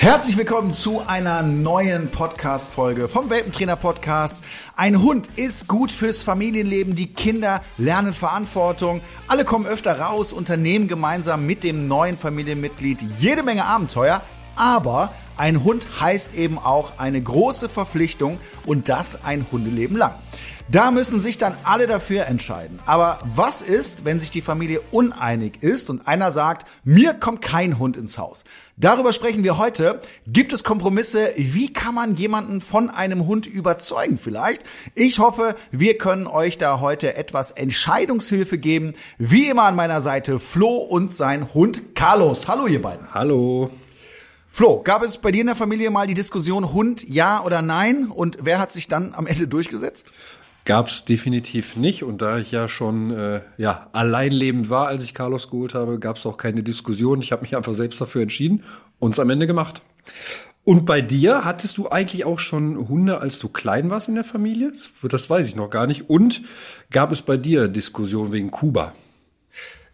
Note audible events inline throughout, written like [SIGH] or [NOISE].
Herzlich willkommen zu einer neuen Podcast-Folge vom Welpentrainer Podcast. Ein Hund ist gut fürs Familienleben. Die Kinder lernen Verantwortung. Alle kommen öfter raus, unternehmen gemeinsam mit dem neuen Familienmitglied jede Menge Abenteuer. Aber ein Hund heißt eben auch eine große Verpflichtung und das ein Hundeleben lang. Da müssen sich dann alle dafür entscheiden. Aber was ist, wenn sich die Familie uneinig ist und einer sagt, mir kommt kein Hund ins Haus? Darüber sprechen wir heute. Gibt es Kompromisse? Wie kann man jemanden von einem Hund überzeugen vielleicht? Ich hoffe, wir können euch da heute etwas Entscheidungshilfe geben. Wie immer an meiner Seite Flo und sein Hund Carlos. Hallo ihr beiden. Hallo. Flo, gab es bei dir in der Familie mal die Diskussion Hund ja oder nein? Und wer hat sich dann am Ende durchgesetzt? Gab es definitiv nicht. Und da ich ja schon äh, ja, alleinlebend war, als ich Carlos geholt habe, gab es auch keine Diskussion. Ich habe mich einfach selbst dafür entschieden und es am Ende gemacht. Und bei dir hattest du eigentlich auch schon Hunde, als du klein warst in der Familie? Das weiß ich noch gar nicht. Und gab es bei dir Diskussionen wegen Kuba?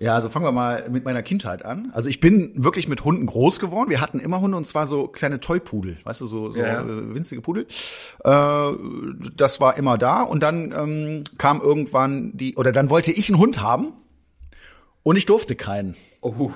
Ja, also fangen wir mal mit meiner Kindheit an. Also ich bin wirklich mit Hunden groß geworden. Wir hatten immer Hunde und zwar so kleine Toypudel, weißt du, so, so ja. äh, winzige Pudel. Äh, das war immer da und dann ähm, kam irgendwann die, oder dann wollte ich einen Hund haben und ich durfte keinen. Oh.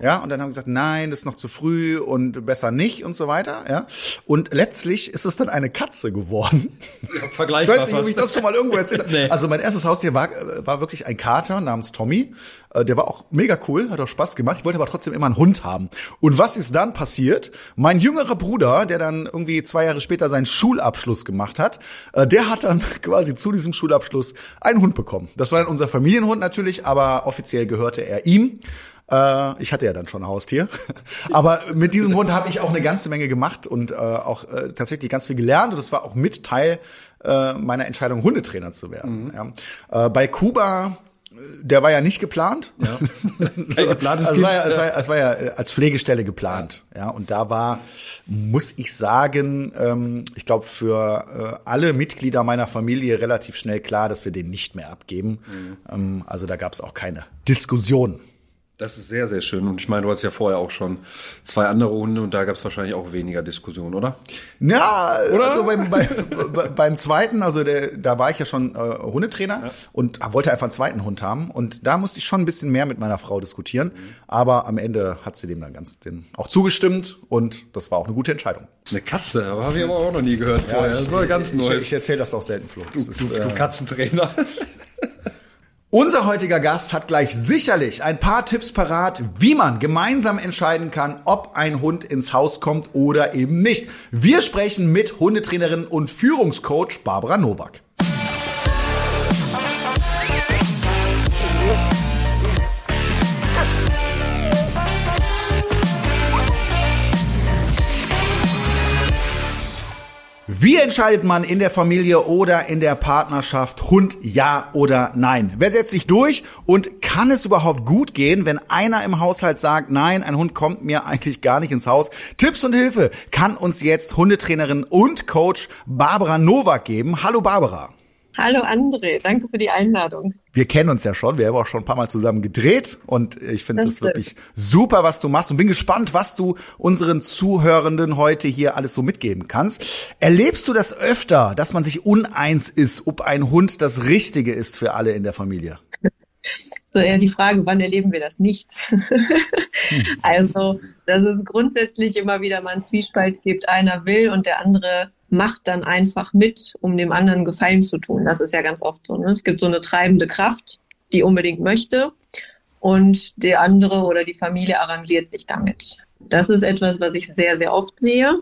Ja, und dann haben wir gesagt, nein, das ist noch zu früh und besser nicht und so weiter. Ja, und letztlich ist es dann eine Katze geworden. Ja, vergleichbar ich weiß nicht, ob ich das schon mal irgendwo erzählt habe. [LAUGHS] nee. Also mein erstes Haustier war, war wirklich ein Kater namens Tommy. Äh, der war auch mega cool, hat auch Spaß gemacht. Ich wollte aber trotzdem immer einen Hund haben. Und was ist dann passiert? Mein jüngerer Bruder, der dann irgendwie zwei Jahre später seinen Schulabschluss gemacht hat, äh, der hat dann [LAUGHS] quasi zu diesem Schulabschluss einen Hund bekommen. Das war dann unser Familienhund natürlich, aber offiziell gehörte er ihm. Äh, ich hatte ja dann schon ein Haustier. [LAUGHS] Aber mit diesem Hund habe ich auch eine ganze Menge gemacht und äh, auch äh, tatsächlich ganz viel gelernt. Und das war auch mit Teil meiner Entscheidung, Hundetrainer zu werden. Mhm. Ja. Bei Kuba der war ja nicht geplant. Ja. [LAUGHS] so, geplantes es, war ja, es, war, es war ja äh, als Pflegestelle geplant. Ja, und da war, muss ich sagen, ähm, ich glaube für äh, alle Mitglieder meiner Familie relativ schnell klar, dass wir den nicht mehr abgeben. Mhm. Ähm, also da gab es auch keine Diskussion. Das ist sehr, sehr schön. Und ich meine, du hattest ja vorher auch schon zwei andere Hunde und da gab es wahrscheinlich auch weniger Diskussion, oder? Ja, oder? also beim, [LAUGHS] bei, beim zweiten, also der, da war ich ja schon äh, Hundetrainer ja. und wollte einfach einen zweiten Hund haben. Und da musste ich schon ein bisschen mehr mit meiner Frau diskutieren. Mhm. Aber am Ende hat sie dem dann ganz den, auch zugestimmt und das war auch eine gute Entscheidung. Eine Katze, aber habe ich aber auch noch nie gehört ja, vorher. Das war ganz neu. Ich, ich erzähle das auch selten, Flo. Du, ist, du, du äh, Katzentrainer. [LAUGHS] Unser heutiger Gast hat gleich sicherlich ein paar Tipps parat, wie man gemeinsam entscheiden kann, ob ein Hund ins Haus kommt oder eben nicht. Wir sprechen mit Hundetrainerin und Führungscoach Barbara Nowak. Wie entscheidet man in der Familie oder in der Partnerschaft Hund ja oder nein? Wer setzt sich durch und kann es überhaupt gut gehen, wenn einer im Haushalt sagt, nein, ein Hund kommt mir eigentlich gar nicht ins Haus? Tipps und Hilfe kann uns jetzt Hundetrainerin und Coach Barbara Nowak geben. Hallo Barbara. Hallo André, danke für die Einladung. Wir kennen uns ja schon, wir haben auch schon ein paar Mal zusammen gedreht und ich finde das, das wirklich super, was du machst und bin gespannt, was du unseren Zuhörenden heute hier alles so mitgeben kannst. Erlebst du das öfter, dass man sich uneins ist, ob ein Hund das Richtige ist für alle in der Familie? So eher die Frage, wann erleben wir das nicht? Hm. [LAUGHS] also, dass es grundsätzlich immer wieder mal einen Zwiespalt gibt, einer will und der andere macht dann einfach mit, um dem anderen Gefallen zu tun. Das ist ja ganz oft so. Ne? Es gibt so eine treibende Kraft, die unbedingt möchte und der andere oder die Familie arrangiert sich damit. Das ist etwas, was ich sehr, sehr oft sehe,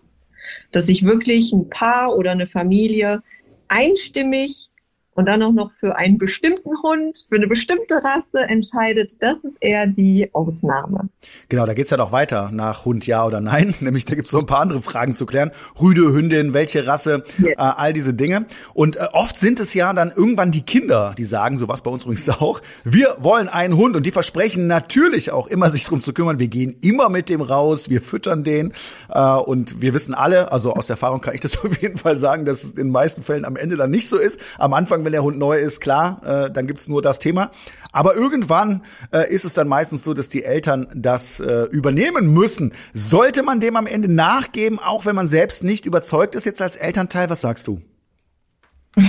dass sich wirklich ein Paar oder eine Familie einstimmig und dann auch noch für einen bestimmten Hund, für eine bestimmte Rasse entscheidet, das ist eher die Ausnahme. Genau, da geht's ja noch weiter nach Hund ja oder nein. [LAUGHS] Nämlich da gibt's so ein paar andere Fragen zu klären. Rüde, Hündin, welche Rasse, yes. äh, all diese Dinge. Und äh, oft sind es ja dann irgendwann die Kinder, die sagen, so was bei uns übrigens auch, wir wollen einen Hund und die versprechen natürlich auch immer, sich drum zu kümmern. Wir gehen immer mit dem raus, wir füttern den äh, und wir wissen alle, also aus Erfahrung kann ich das [LAUGHS] auf jeden Fall sagen, dass es in den meisten Fällen am Ende dann nicht so ist. Am Anfang wenn der Hund neu ist, klar, äh, dann gibt's nur das Thema. Aber irgendwann äh, ist es dann meistens so, dass die Eltern das äh, übernehmen müssen. Sollte man dem am Ende nachgeben, auch wenn man selbst nicht überzeugt ist jetzt als Elternteil? Was sagst du?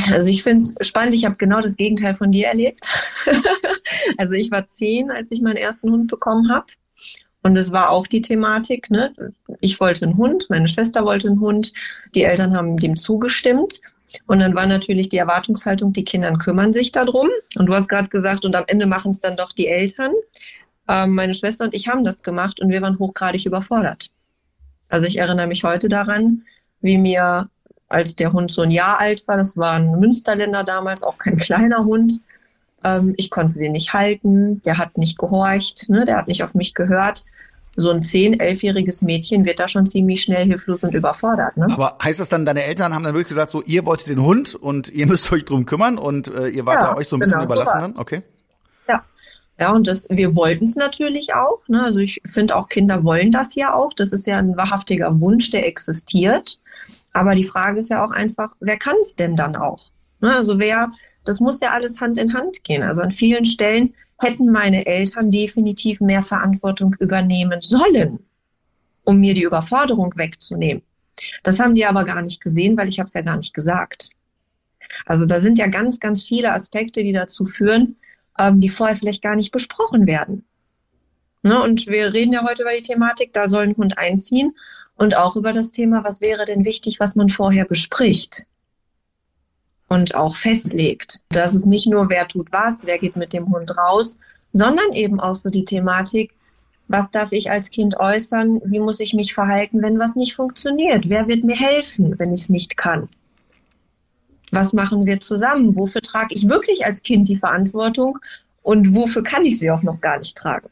Also ich finde es spannend, ich habe genau das Gegenteil von dir erlebt. [LAUGHS] also ich war zehn, als ich meinen ersten Hund bekommen habe. Und es war auch die Thematik, ne? Ich wollte einen Hund, meine Schwester wollte einen Hund, die Eltern haben dem zugestimmt. Und dann war natürlich die Erwartungshaltung, die Kinder kümmern sich darum. Und du hast gerade gesagt, und am Ende machen es dann doch die Eltern. Ähm, meine Schwester und ich haben das gemacht und wir waren hochgradig überfordert. Also ich erinnere mich heute daran, wie mir, als der Hund so ein Jahr alt war, das war ein Münsterländer damals, auch kein [LAUGHS] kleiner Hund, ähm, ich konnte den nicht halten, der hat nicht gehorcht, ne, der hat nicht auf mich gehört. So ein zehn, elfjähriges Mädchen wird da schon ziemlich schnell hilflos und überfordert. Ne? Aber heißt das dann, deine Eltern haben dann wirklich gesagt, so ihr wolltet den Hund und ihr müsst euch drum kümmern und äh, ihr wart ja, da euch so ein bisschen genau, überlassen dann? Okay. Ja. Ja, und das, wir wollten es natürlich auch. Ne? Also ich finde auch, Kinder wollen das ja auch. Das ist ja ein wahrhaftiger Wunsch, der existiert. Aber die Frage ist ja auch einfach, wer kann es denn dann auch? Ne? Also wer das muss ja alles Hand in Hand gehen. Also an vielen Stellen hätten meine Eltern definitiv mehr Verantwortung übernehmen sollen, um mir die Überforderung wegzunehmen. Das haben die aber gar nicht gesehen, weil ich habe es ja gar nicht gesagt. Also da sind ja ganz, ganz viele Aspekte, die dazu führen, ähm, die vorher vielleicht gar nicht besprochen werden. Ne? Und wir reden ja heute über die Thematik, da soll ein Hund einziehen und auch über das Thema, was wäre denn wichtig, was man vorher bespricht und auch festlegt. Das ist nicht nur, wer tut was, wer geht mit dem Hund raus, sondern eben auch so die Thematik, was darf ich als Kind äußern, wie muss ich mich verhalten, wenn was nicht funktioniert, wer wird mir helfen, wenn ich es nicht kann. Was machen wir zusammen? Wofür trage ich wirklich als Kind die Verantwortung und wofür kann ich sie auch noch gar nicht tragen?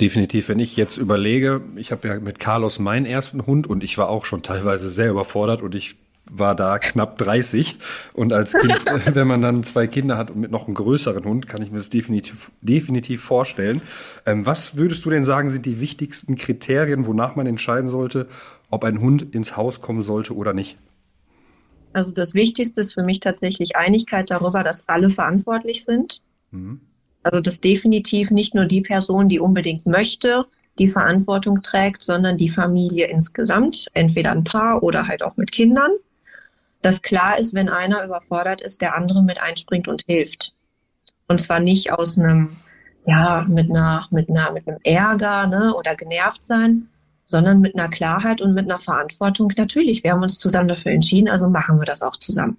Definitiv, wenn ich jetzt überlege, ich habe ja mit Carlos meinen ersten Hund und ich war auch schon teilweise sehr überfordert und ich war da knapp 30 und als Kind, [LAUGHS] wenn man dann zwei Kinder hat und mit noch einem größeren Hund, kann ich mir das definitiv, definitiv vorstellen. Ähm, was würdest du denn sagen, sind die wichtigsten Kriterien, wonach man entscheiden sollte, ob ein Hund ins Haus kommen sollte oder nicht? Also das Wichtigste ist für mich tatsächlich Einigkeit darüber, dass alle verantwortlich sind. Mhm. Also dass definitiv nicht nur die Person, die unbedingt möchte, die Verantwortung trägt, sondern die Familie insgesamt, entweder ein Paar oder halt auch mit Kindern dass klar ist, wenn einer überfordert ist, der andere mit einspringt und hilft. Und zwar nicht aus einem, ja, mit einer, mit einer, mit einem Ärger, ne, oder genervt sein, sondern mit einer Klarheit und mit einer Verantwortung. Natürlich, wir haben uns zusammen dafür entschieden, also machen wir das auch zusammen.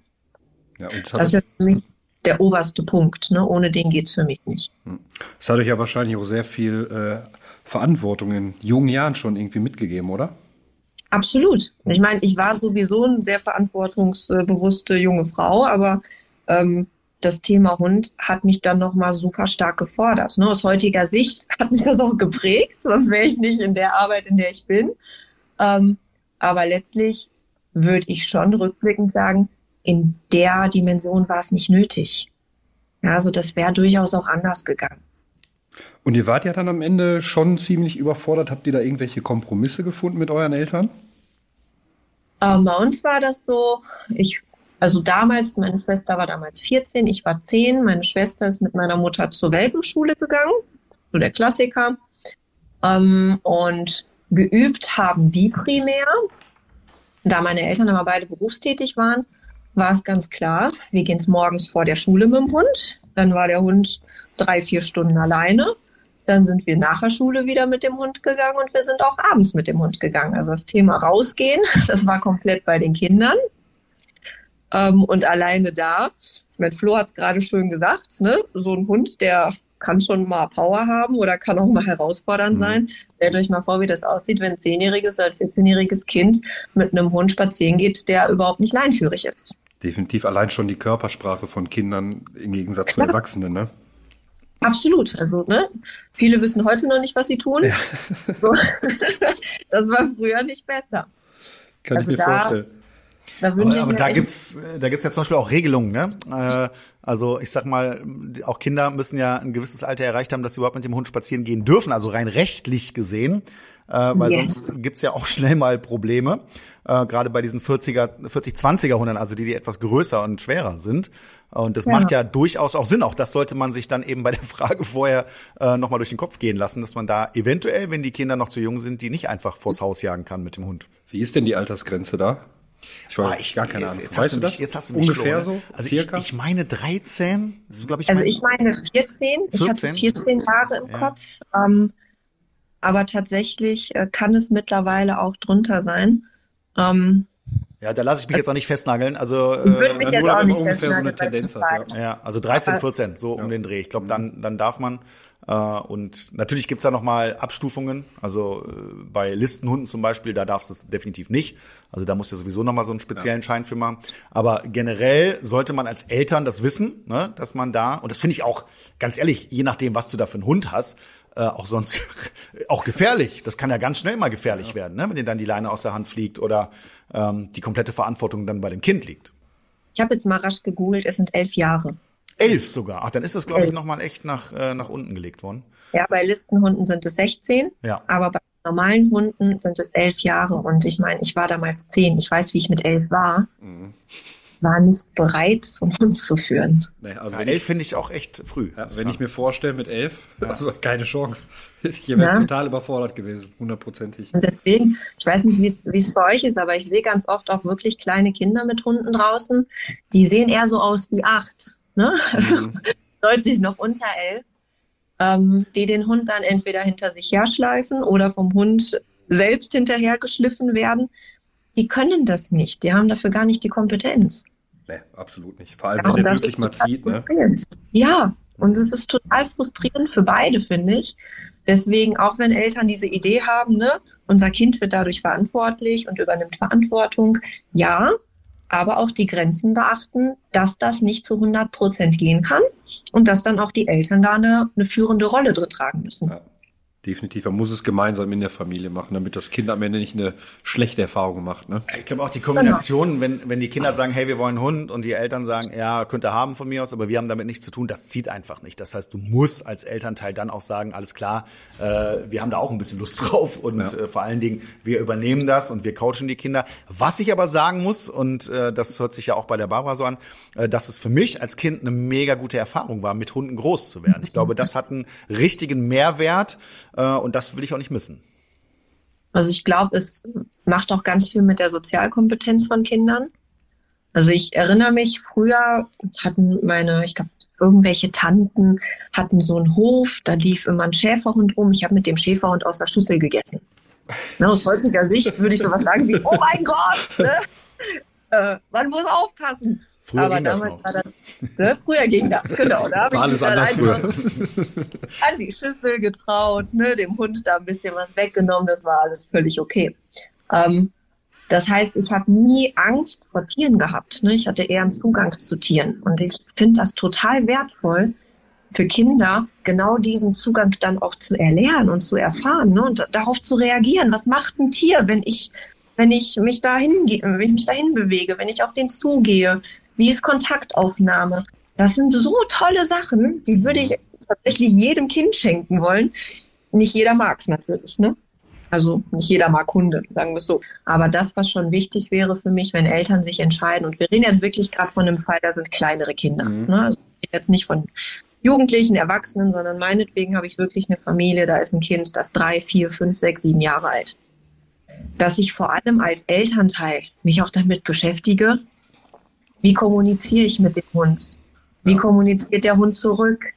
Ja, und das, wäre für mich der oberste Punkt. Ne? Ohne den geht's für mich nicht. Hm. Das hat euch ja wahrscheinlich auch sehr viel äh, Verantwortung in jungen Jahren schon irgendwie mitgegeben, oder? Absolut. Ich meine, ich war sowieso eine sehr verantwortungsbewusste junge Frau, aber ähm, das Thema Hund hat mich dann nochmal super stark gefordert. Ne? Aus heutiger Sicht [LAUGHS] hat mich das auch geprägt, sonst wäre ich nicht in der Arbeit, in der ich bin. Ähm, aber letztlich würde ich schon rückblickend sagen, in der Dimension war es nicht nötig. Ja, also das wäre durchaus auch anders gegangen. Und ihr wart ja dann am Ende schon ziemlich überfordert. Habt ihr da irgendwelche Kompromisse gefunden mit euren Eltern? Ähm, bei uns war das so, ich, also damals, meine Schwester war damals 14, ich war 10, meine Schwester ist mit meiner Mutter zur Welpenschule gegangen, so der Klassiker. Ähm, und geübt haben die primär. Da meine Eltern aber beide berufstätig waren, war es ganz klar, wir gehen morgens vor der Schule mit dem Hund. Dann war der Hund drei, vier Stunden alleine. Dann sind wir nach der Schule wieder mit dem Hund gegangen und wir sind auch abends mit dem Hund gegangen. Also das Thema rausgehen, [LAUGHS] das war komplett bei den Kindern. Ähm, und alleine da, ich meine, Flo hat es gerade schön gesagt, ne? so ein Hund, der kann schon mal Power haben oder kann auch mal herausfordernd mhm. sein. Stellt euch mal vor, wie das aussieht, wenn ein zehnjähriges oder ein 14-jähriges Kind mit einem Hund spazieren geht, der überhaupt nicht leinführig ist. Definitiv allein schon die Körpersprache von Kindern im Gegensatz Klar. zu Erwachsenen, ne? Absolut. Also, ne? Viele wissen heute noch nicht, was sie tun. Ja. [LAUGHS] So. das war früher nicht besser. Kann also ich mir da, vorstellen. Da aber, aber da gibt's, da gibt's ja zum Beispiel auch Regelungen, ne? Äh, also ich sag mal, auch Kinder müssen ja ein gewisses Alter erreicht haben, dass sie überhaupt mit dem Hund spazieren gehen dürfen, also rein rechtlich gesehen. Äh, weil yes. sonst gibt's ja auch [LAUGHS] schnell mal Probleme, äh, gerade bei diesen 40er, 40-20er Hunden, also die, die etwas größer und schwerer sind. Und das ja. macht ja durchaus auch Sinn. Auch das sollte man sich dann eben bei der [LAUGHS] Frage vorher äh, nochmal durch den Kopf gehen lassen, dass man da eventuell, wenn die Kinder noch zu jung sind, die nicht einfach vors Haus jagen kann mit dem Hund. Wie ist denn die Altersgrenze da? Ich weiß ah, ich, gar keine jetzt, Ahnung. Jetzt weißt du das? Jetzt hast du mich Ungefähr so? Also circa? Ich, ich meine 13. Das ist, ich, also mein, ich meine 14. 14. Ich hatte 14 Jahre im ja. Kopf. Ähm, aber tatsächlich äh, kann es mittlerweile auch drunter sein. Ähm, ja, da lasse ich mich jetzt auch nicht festnageln. Also äh, jetzt auch nicht ungefähr so eine Tendenz hat. Ja. ja, also 13, 14, so ja. um den Dreh. Ich glaube, dann dann darf man. Äh, und natürlich gibt's da noch mal Abstufungen. Also äh, bei Listenhunden zum Beispiel, da darfst du es definitiv nicht. Also da musst du sowieso noch mal so einen speziellen ja. Schein für machen. Aber generell sollte man als Eltern das wissen, ne, dass man da und das finde ich auch ganz ehrlich, je nachdem, was du da für einen Hund hast, äh, auch sonst [LAUGHS] auch gefährlich. Das kann ja ganz schnell mal gefährlich ja. werden, ne? wenn dir dann die Leine aus der Hand fliegt oder ähm, die komplette Verantwortung dann bei dem Kind liegt. Ich habe jetzt mal rasch gegoogelt, es sind elf Jahre. Elf sogar. Ach, dann ist das, glaube ich, nochmal echt nach, äh, nach unten gelegt worden. Ja, bei Listenhunden sind es 16, ja. aber bei normalen Hunden sind es elf Jahre. Und ich meine, ich war damals zehn. Ich weiß, wie ich mit elf war. Mhm war nicht bereit, so einen Hund zu führen. Nee, also ja, elf finde ich auch echt früh. Ja, wenn ich mir vorstelle, mit elf, ja. also keine Chance. [LAUGHS] Ich wäre ja. total überfordert gewesen, hundertprozentig. Und deswegen, ich weiß nicht, wie es für euch ist, aber ich sehe ganz oft auch wirklich kleine Kinder mit Hunden draußen. Die sehen eher so aus wie acht, ne? Also mhm. [LAUGHS] deutlich noch unter elf, ähm, die den Hund dann entweder hinter sich herschleifen oder vom Hund selbst hinterhergeschliffen werden die können das nicht. Die haben dafür gar nicht die Kompetenz. Nee, absolut nicht. Vor allem, ja, wenn der wirklich mal zieht. Ne? Ja, und es ist total frustrierend für beide, finde ich. Deswegen, auch wenn Eltern diese Idee haben, ne, unser Kind wird dadurch verantwortlich und übernimmt Verantwortung, ja, aber auch die Grenzen beachten, dass das nicht zu 100 Prozent gehen kann und dass dann auch die Eltern da eine, eine führende Rolle drin tragen müssen. Ja definitiv. Man muss es gemeinsam in der Familie machen, damit das Kind am Ende nicht eine schlechte Erfahrung macht. Ne? Ich glaube auch die Kombination, wenn, wenn die Kinder sagen, hey, wir wollen einen Hund und die Eltern sagen, ja, könnt ihr haben von mir aus, aber wir haben damit nichts zu tun, das zieht einfach nicht. Das heißt, du musst als Elternteil dann auch sagen, alles klar, äh, wir haben da auch ein bisschen Lust drauf und ja. äh, vor allen Dingen, wir übernehmen das und wir coachen die Kinder. Was ich aber sagen muss, und äh, das hört sich ja auch bei der Barbara so an, äh, dass es für mich als Kind eine mega gute Erfahrung war, mit Hunden groß zu werden. Ich glaube, das hat einen richtigen Mehrwert und das will ich auch nicht missen. Also ich glaube, es macht auch ganz viel mit der Sozialkompetenz von Kindern. Also ich erinnere mich, früher hatten meine, ich glaube, irgendwelche Tanten hatten so einen Hof, da lief immer ein Schäferhund rum. Ich habe mit dem Schäferhund aus der Schüssel gegessen. Ne, aus heutiger Sicht würde ich sowas sagen wie, oh mein Gott, ne? äh, man muss aufpassen. Früher Aber ging das noch. War das, ne? Früher ging das, [LAUGHS] genau. Da habe ich alles anders früher. an die Schüssel getraut, ne? dem Hund da ein bisschen was weggenommen, das war alles völlig okay. Ähm, das heißt, ich habe nie Angst vor Tieren gehabt. Ne? Ich hatte eher einen Zugang zu Tieren. Und ich finde das total wertvoll für Kinder, genau diesen Zugang dann auch zu erlernen und zu erfahren ne? und darauf zu reagieren. Was macht ein Tier, wenn ich, wenn ich mich dahin, wenn ich mich dahin bewege, wenn ich auf den zugehe? Wie ist Kontaktaufnahme? Das sind so tolle Sachen, die würde ich tatsächlich jedem Kind schenken wollen. Nicht jeder mag es natürlich, ne? Also nicht jeder mag Hunde, sagen wir es so. Aber das, was schon wichtig wäre für mich, wenn Eltern sich entscheiden, und wir reden jetzt wirklich gerade von einem Fall, da sind kleinere Kinder. Mhm. Ne? Also jetzt nicht von Jugendlichen, Erwachsenen, sondern meinetwegen habe ich wirklich eine Familie, da ist ein Kind, das drei, vier, fünf, sechs, sieben Jahre alt. Dass ich vor allem als Elternteil mich auch damit beschäftige, wie kommuniziere ich mit dem Hund? Wie kommuniziert der Hund zurück?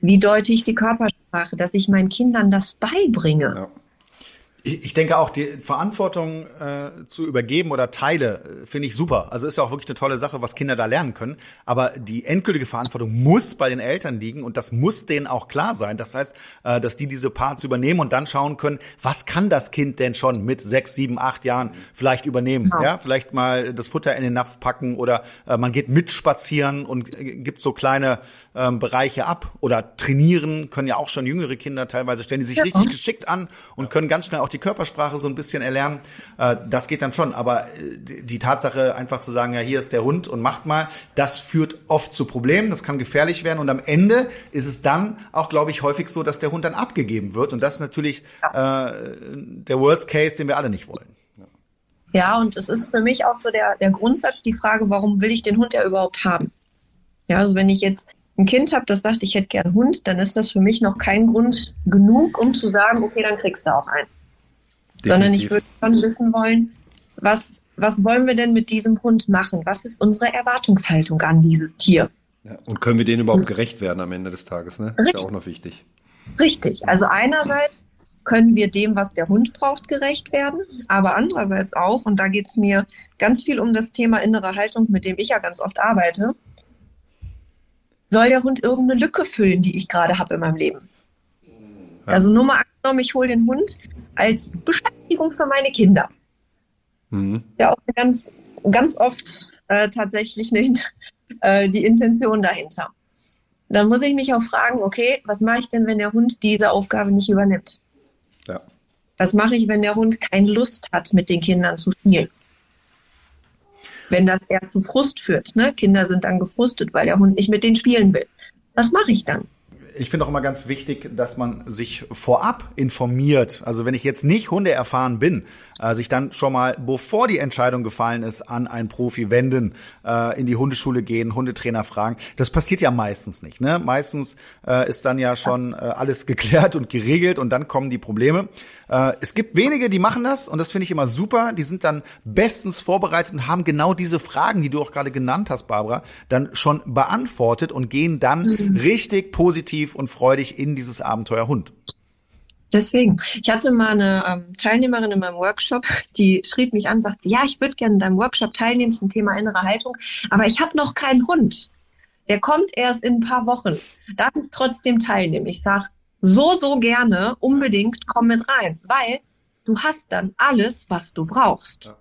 Wie deute ich die Körpersprache, dass ich meinen Kindern das beibringe? Ja. Ich denke auch, die Verantwortung äh, zu übergeben oder Teile äh, finde ich super. Also ist ja auch wirklich eine tolle Sache, was Kinder da lernen können. Aber die endgültige Verantwortung muss bei den Eltern liegen und das muss denen auch klar sein. Das heißt, äh, dass die diese Parts übernehmen und dann schauen können, was kann das Kind denn schon mit sechs, sieben, acht Jahren vielleicht übernehmen? Ja, ja vielleicht mal das Futter in den Napf packen oder äh, man geht mitspazieren und äh, gibt so kleine ähm, Bereiche ab oder trainieren können ja auch schon jüngere Kinder teilweise stellen die sich ja. richtig geschickt an und können ganz schnell auch die Körpersprache so ein bisschen erlernen. Äh, das geht dann schon. Aber äh, die Tatsache, einfach zu sagen, ja, hier ist der Hund und macht mal, das führt oft zu Problemen. Das kann gefährlich werden. Und am Ende ist es dann auch, glaube ich, häufig so, dass der Hund dann abgegeben wird. Und das ist natürlich ja. äh, der Worst Case, den wir alle nicht wollen. Ja, und es ist für mich auch so der, der Grundsatz, die Frage, warum will ich den Hund ja überhaupt haben? Ja, also wenn ich jetzt ein Kind habe, das sagt, ich hätte gern Hund, dann ist das für mich noch kein Grund genug, um zu sagen, okay, dann kriegst du auch einen. Definitiv. Sondern ich würde schon wissen wollen, was, was wollen wir denn mit diesem Hund machen? Was ist unsere Erwartungshaltung an dieses Tier? Ja, und können wir denen überhaupt gerecht werden am Ende des Tages? Ne? Ist ja auch noch wichtig. Richtig. Also einerseits können wir dem, was der Hund braucht, gerecht werden. Aber andererseits auch, und da geht es mir ganz viel um das Thema innere Haltung, mit dem ich ja ganz oft arbeite, soll der Hund irgendeine Lücke füllen, die ich gerade habe in meinem Leben. Ja. Also nur mal angenommen, ich hole den Hund als Beschäftigung für meine Kinder. Mhm. Ja, auch ganz, ganz oft äh, tatsächlich nicht [LAUGHS] äh, die Intention dahinter. Dann muss ich mich auch fragen, okay, was mache ich denn, wenn der Hund diese Aufgabe nicht übernimmt? Ja. Was mache ich, wenn der Hund keine Lust hat, mit den Kindern zu spielen? Wenn das eher zu Frust führt. Ne? Kinder sind dann gefrustet, weil der Hund nicht mit denen spielen will. Was mache ich dann? Ich finde auch immer ganz wichtig, dass man sich vorab informiert. Also wenn ich jetzt nicht Hunde erfahren bin, äh, sich dann schon mal, bevor die Entscheidung gefallen ist, an einen Profi wenden, äh, in die Hundeschule gehen, Hundetrainer fragen. Das passiert ja meistens nicht. Ne? Meistens äh, ist dann ja schon äh, alles geklärt und geregelt und dann kommen die Probleme. Äh, es gibt wenige, die machen das und das finde ich immer super. Die sind dann bestens vorbereitet und haben genau diese Fragen, die du auch gerade genannt hast, Barbara, dann schon beantwortet und gehen dann mhm. richtig positiv und freudig in dieses Abenteuer Hund. Deswegen, ich hatte mal eine ähm, Teilnehmerin in meinem Workshop, die schrieb mich an, sagte, ja, ich würde gerne in deinem Workshop teilnehmen zum Thema innere Haltung, aber ich habe noch keinen Hund. Der kommt erst in ein paar Wochen. Darf ich trotzdem teilnehmen? Ich sage, so, so gerne, unbedingt, komm mit rein, weil du hast dann alles, was du brauchst.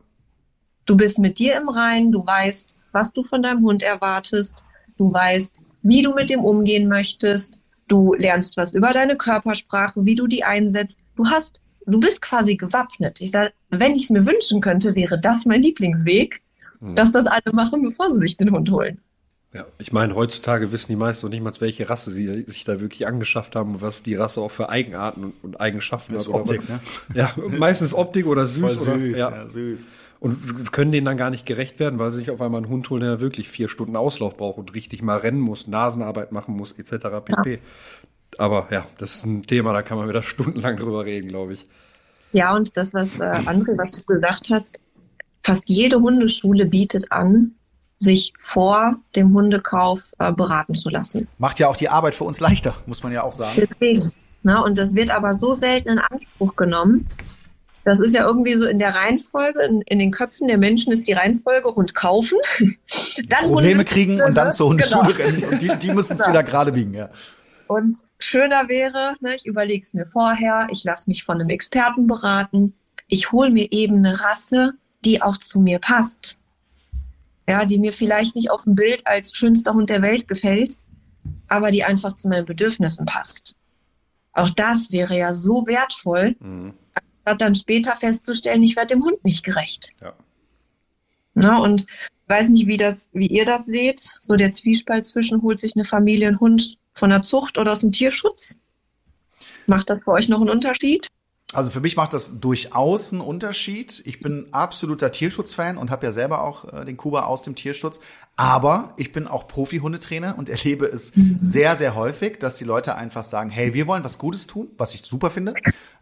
Du bist mit dir im Reinen, du weißt, was du von deinem Hund erwartest, du weißt, wie du mit dem umgehen möchtest, du lernst was über deine Körpersprache, wie du die einsetzt. Du hast, du bist quasi gewappnet. Ich sage, wenn ich es mir wünschen könnte, wäre das mein Lieblingsweg, hm. dass das alle machen, bevor sie sich den Hund holen. Ja, ich meine, heutzutage wissen die meisten noch nicht mal, welche Rasse sie sich da wirklich angeschafft haben und was die Rasse auch für Eigenarten und Eigenschaften hat. Optik, ne? Ja, meistens Optik oder süß. Voll süß, oder, ja. ja, süß. Und können denen dann gar nicht gerecht werden, weil sie sich auf einmal einen Hund holen, der wirklich vier Stunden Auslauf braucht und richtig mal rennen muss, Nasenarbeit machen muss, etc. pp. Ja. Aber ja, das ist ein Thema, da kann man wieder [LAUGHS] stundenlang drüber reden, glaube ich. Ja, und das, was äh, André, was du gesagt hast, fast jede Hundeschule bietet an, sich vor dem Hundekauf äh, beraten zu lassen. Macht ja auch die Arbeit für uns leichter, muss man ja auch sagen. Deswegen. Ne, und das wird aber so selten in Anspruch genommen. Das ist ja irgendwie so in der Reihenfolge, in, in den Köpfen der Menschen ist die Reihenfolge Hund kaufen, dann Probleme Hunde kriegen und dann zur Hundeschule genau. rennen und die, die müssen es genau. wieder gerade biegen, ja. Und schöner wäre, ne, ich überlege es mir vorher, ich lasse mich von einem Experten beraten, ich hole mir eben eine Rasse, die auch zu mir passt ja, die mir vielleicht nicht auf dem Bild als schönster Hund der Welt gefällt, aber die einfach zu meinen Bedürfnissen passt. Auch das wäre ja so wertvoll, mhm. Anstatt dann später festzustellen, ich werde dem Hund nicht gerecht. Ja. Na, und weiß nicht, wie das, wie ihr das seht. So der Zwiespalt zwischen holt sich eine Familie einen Hund von der Zucht oder aus dem Tierschutz. Macht das für euch noch einen Unterschied? Also für mich macht das durchaus einen Unterschied. Ich bin absoluter Tierschutzfan und habe ja selber auch äh, den Kuba aus dem Tierschutz. Aber ich bin auch Profi-Hundetrainer und erlebe es mhm. sehr, sehr häufig, dass die Leute einfach sagen, hey, wir wollen was Gutes tun, was ich super finde,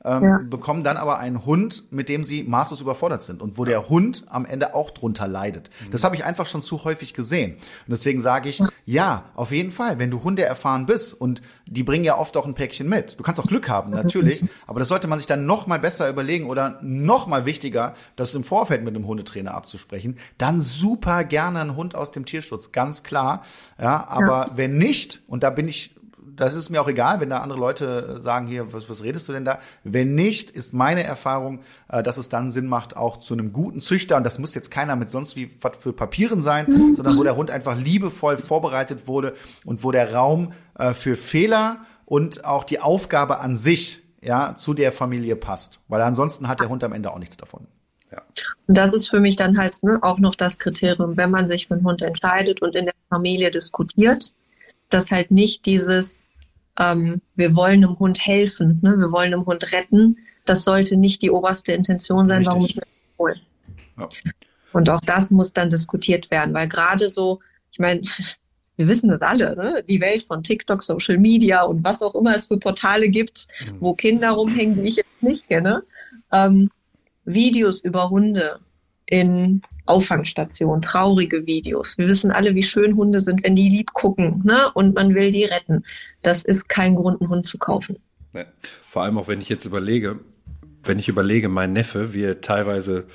ähm, ja. bekommen dann aber einen Hund, mit dem sie maßlos überfordert sind und wo der Hund am Ende auch drunter leidet. Mhm. Das habe ich einfach schon zu häufig gesehen. Und deswegen sage ich, ja, auf jeden Fall, wenn du Hunde erfahren bist und die bringen ja oft auch ein Päckchen mit. Du kannst auch Glück haben, natürlich, aber das sollte man sich dann noch mal besser überlegen oder noch mal wichtiger, das im Vorfeld mit einem Hundetrainer abzusprechen. Dann super gerne einen Hund aus dem Tierschutz, ganz klar. Ja, aber ja. wenn nicht, und da bin ich das ist mir auch egal, wenn da andere Leute sagen, hier, was, was redest du denn da? Wenn nicht, ist meine Erfahrung, äh, dass es dann Sinn macht, auch zu einem guten Züchter, und das muss jetzt keiner mit sonst wie was für Papieren sein, mhm. sondern wo der Hund einfach liebevoll vorbereitet wurde und wo der Raum äh, für Fehler und auch die Aufgabe an sich ja, zu der Familie passt. Weil ansonsten hat der Hund am Ende auch nichts davon. Ja. Und das ist für mich dann halt ne, auch noch das Kriterium, wenn man sich für einen Hund entscheidet und in der Familie diskutiert, dass halt nicht dieses, ähm, wir wollen einem Hund helfen, ne, wir wollen einem Hund retten, das sollte nicht die oberste Intention sein, Richtig. warum ich mir hole. Ja. Und auch das muss dann diskutiert werden, weil gerade so, ich meine, [LAUGHS] wir wissen das alle, ne? die Welt von TikTok, Social Media und was auch immer es für Portale gibt, mhm. wo Kinder rumhängen, die ich jetzt nicht kenne, ähm, Videos über Hunde in Auffangstationen, traurige Videos. Wir wissen alle, wie schön Hunde sind, wenn die lieb gucken ne? und man will die retten. Das ist kein Grund, einen Hund zu kaufen. Vor allem auch, wenn ich jetzt überlege, wenn ich überlege, mein Neffe, wie er teilweise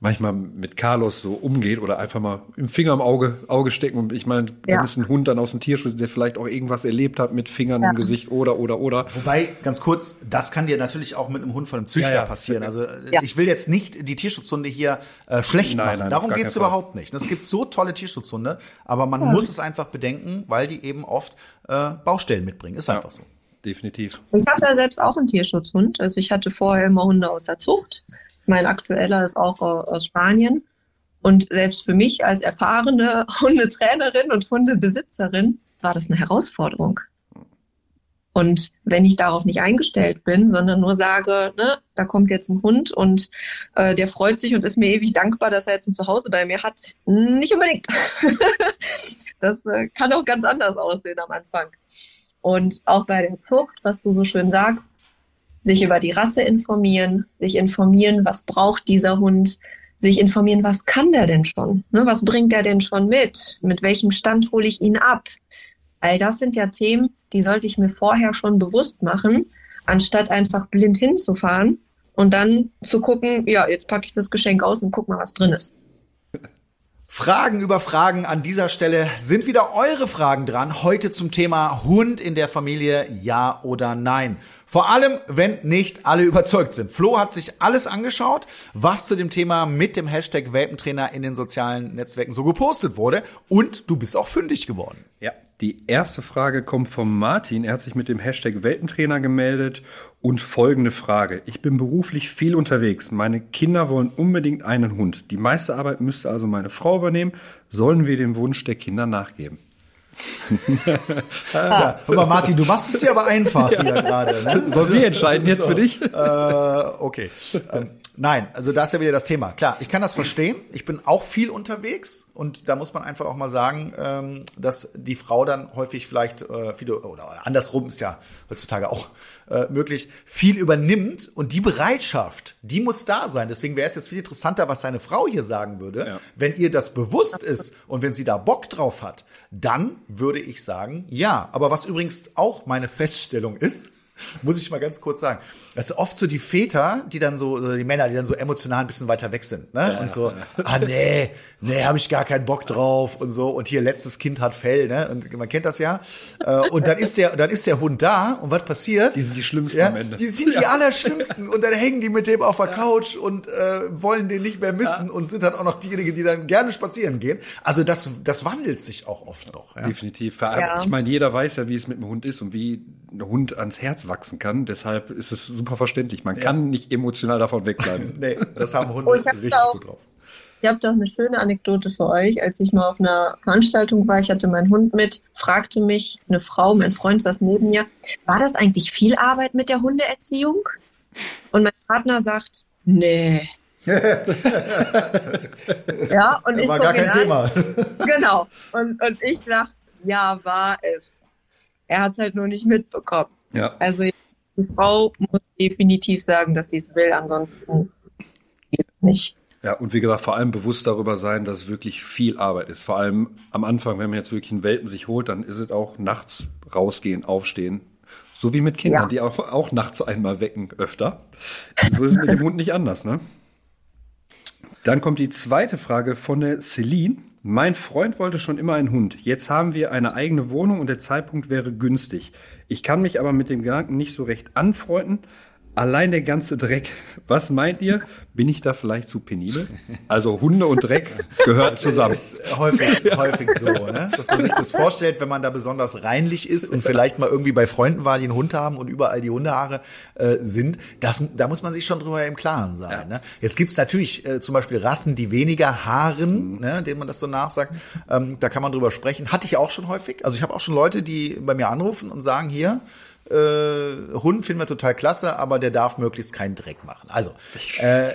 manchmal mit Carlos so umgeht oder einfach mal im Finger im Auge, Auge stecken. Und ich meine, ja. wenn es ein Hund dann aus dem Tierschutz, der vielleicht auch irgendwas erlebt hat mit Fingern ja. im Gesicht oder, oder, oder. Wobei, ganz kurz, das kann dir natürlich auch mit einem Hund von einem Züchter ja, passieren. Also ich will jetzt nicht die Tierschutzhunde hier äh, schlecht nein, machen. Nein, Darum geht's überhaupt nicht. Es gibt so tolle Tierschutzhunde, aber man muss es einfach bedenken, weil die eben oft äh, Baustellen mitbringen. Ist einfach so definitiv. Ich hatte ja selbst auch einen Tierschutzhund. Also ich hatte vorher immer Hunde aus der Zucht. Mein aktueller ist auch aus Spanien. Und selbst für mich als erfahrene [LAUGHS] Hundetrainerin und Hundebesitzerin war das eine Herausforderung. Und wenn ich darauf nicht eingestellt bin, sondern nur sage, ne, da kommt jetzt ein Hund und äh, der freut sich und ist mir ewig dankbar, dass er jetzt ein Zuhause bei mir hat, nicht unbedingt. [LAUGHS] das äh, kann auch ganz anders aussehen am Anfang. Und auch bei der Zucht, was du so schön sagst, sich über die Rasse informieren, sich informieren, was braucht dieser Hund, sich informieren, was kann der denn schon? Ne, was bringt er denn schon mit? Mit welchem Stand hole ich ihn ab? All das sind ja Themen, die sollte ich mir vorher schon bewusst machen, anstatt einfach blind hinzufahren und dann zu gucken, ja, jetzt packe ich das Geschenk aus und guck mal, was drin ist. Fragen über Fragen an dieser Stelle sind wieder eure Fragen dran. Heute zum Thema Hund in der Familie, ja oder nein. Vor allem, wenn nicht alle überzeugt sind. Flo hat sich alles angeschaut, was zu dem Thema mit dem Hashtag Welpentrainer in den sozialen Netzwerken so gepostet wurde. Und du bist auch fündig geworden. Ja, die erste Frage kommt von Martin. Er hat sich mit dem Hashtag Welpentrainer gemeldet und folgende Frage. Ich bin beruflich viel unterwegs. Meine Kinder wollen unbedingt einen Hund. Die meiste Arbeit müsste also meine Frau übernehmen. Sollen wir dem Wunsch der Kinder nachgeben? Ja, hör mal, Martin, du machst es dir aber einfach [LAUGHS] hier gerade. Ne? Sollen wir entscheiden jetzt für dich? Äh, okay. [LAUGHS] Ähm, nein, also da ist ja wieder das Thema. Klar, ich kann das verstehen. Ich bin auch viel unterwegs und da muss man einfach auch mal sagen, ähm, dass die Frau dann häufig vielleicht äh, viele oder andersrum ist ja heutzutage auch äh, möglich, viel übernimmt und die Bereitschaft, die muss da sein. Deswegen wäre es jetzt viel interessanter, was seine Frau hier sagen würde. Ja. Wenn ihr das bewusst ist und wenn sie da Bock drauf hat, dann würde ich sagen, ja. Aber was übrigens auch meine Feststellung ist, [LAUGHS] muss ich mal ganz kurz sagen. Das ist oft so die Väter, die dann so, die Männer, die dann so emotional ein bisschen weiter weg sind, ne? Ja, und so, ja. ah nee, nee, habe ich gar keinen Bock drauf und so. Und hier letztes Kind hat Fell, ne? Und man kennt das ja. Äh, und dann ist der, dann ist der Hund da und was passiert? Die sind die schlimmsten ja, am Ende. Die sind die allerschlimmsten und dann hängen die mit dem auf der Couch und äh, wollen den nicht mehr missen und sind dann auch noch diejenigen, die dann gerne spazieren gehen. Also das, das wandelt sich auch oft noch. Ja? Definitiv. Ich meine, jeder weiß ja, wie es mit dem Hund ist und wie Hund ans Herz wachsen kann. Deshalb ist es super verständlich. Man kann nicht emotional davon wegbleiben. [LAUGHS] nee, das haben Hunde oh, richtig auch, gut drauf. Ich habe doch eine schöne Anekdote für euch. Als ich mal auf einer Veranstaltung war, ich hatte meinen Hund mit, fragte mich eine Frau, mein Freund saß neben mir, war das eigentlich viel Arbeit mit der Hundeerziehung? Und mein Partner sagt, nee. [LAUGHS] ja, und ich war gar kein an, Thema. genau. Und, und ich sag, ja, war es. Er hat es halt nur nicht mitbekommen. Ja. Also die Frau muss definitiv sagen, dass sie es will, ansonsten geht es nicht. Ja, und wie gesagt, vor allem bewusst darüber sein, dass es wirklich viel Arbeit ist. Vor allem am Anfang, wenn man jetzt wirklich einen Welpen sich holt, dann ist es auch nachts rausgehen, aufstehen. So wie mit Kindern, ja. die auch, auch nachts einmal wecken öfter. So ist es mit dem Hund nicht anders, ne? Dann kommt die zweite Frage von der Celine. Mein Freund wollte schon immer einen Hund. Jetzt haben wir eine eigene Wohnung und der Zeitpunkt wäre günstig. Ich kann mich aber mit dem Gedanken nicht so recht anfreunden. Allein der ganze Dreck. Was meint ihr? Bin ich da vielleicht zu penibel? Also Hunde und Dreck gehört zusammen. Das ist häufig, häufig so, ne? dass man sich das vorstellt, wenn man da besonders reinlich ist und vielleicht mal irgendwie bei Freunden war, die einen Hund haben und überall die Hundehaare äh, sind. Das, da muss man sich schon drüber im Klaren sein. Ja. Ne? Jetzt gibt's natürlich äh, zum Beispiel Rassen, die weniger Haaren, mhm. ne, denen man das so nachsagt. Ähm, da kann man drüber sprechen. Hatte ich auch schon häufig. Also ich habe auch schon Leute, die bei mir anrufen und sagen, hier, äh, Hund finden wir total klasse, aber der darf möglichst keinen Dreck machen. Also, äh,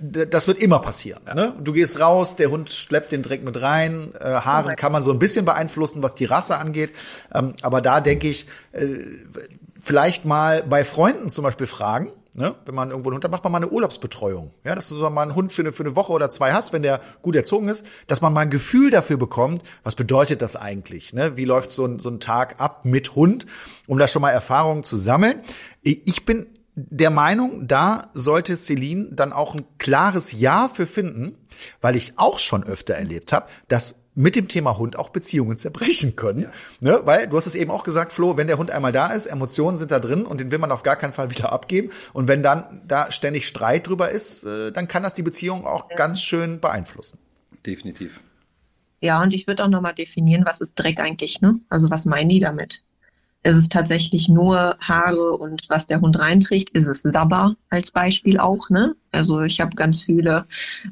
das wird immer passieren. Ja. Ne? Du gehst raus, der Hund schleppt den Dreck mit rein. Äh, Haare kann man so ein bisschen beeinflussen, was die Rasse angeht. Ähm, aber da denke ich, äh, vielleicht mal bei Freunden zum Beispiel fragen, Ne? Wenn man irgendwo einen Hund hat, macht man mal eine Urlaubsbetreuung. Ja, dass du so mal einen Hund für eine, für eine Woche oder zwei hast, wenn der gut erzogen ist, dass man mal ein Gefühl dafür bekommt, was bedeutet das eigentlich? Ne? Wie läuft so ein, so ein Tag ab mit Hund, um da schon mal Erfahrungen zu sammeln. Ich bin der Meinung, da sollte Celine dann auch ein klares Ja für finden, weil ich auch schon öfter erlebt habe, dass mit dem Thema Hund auch Beziehungen zerbrechen können. Ja. Ne? Weil du hast es eben auch gesagt, Flo, wenn der Hund einmal da ist, Emotionen sind da drin und den will man auf gar keinen Fall wieder abgeben. Und wenn dann da ständig Streit drüber ist, äh, dann kann das die Beziehung auch ja. ganz schön beeinflussen. Definitiv. Ja, und ich würde auch nochmal definieren, was ist Dreck eigentlich, ne? Also was meinen die damit? Ist es tatsächlich nur Haare und was der Hund reinträgt? Ist es Sabber als Beispiel auch? Ne? Also ich habe ganz viele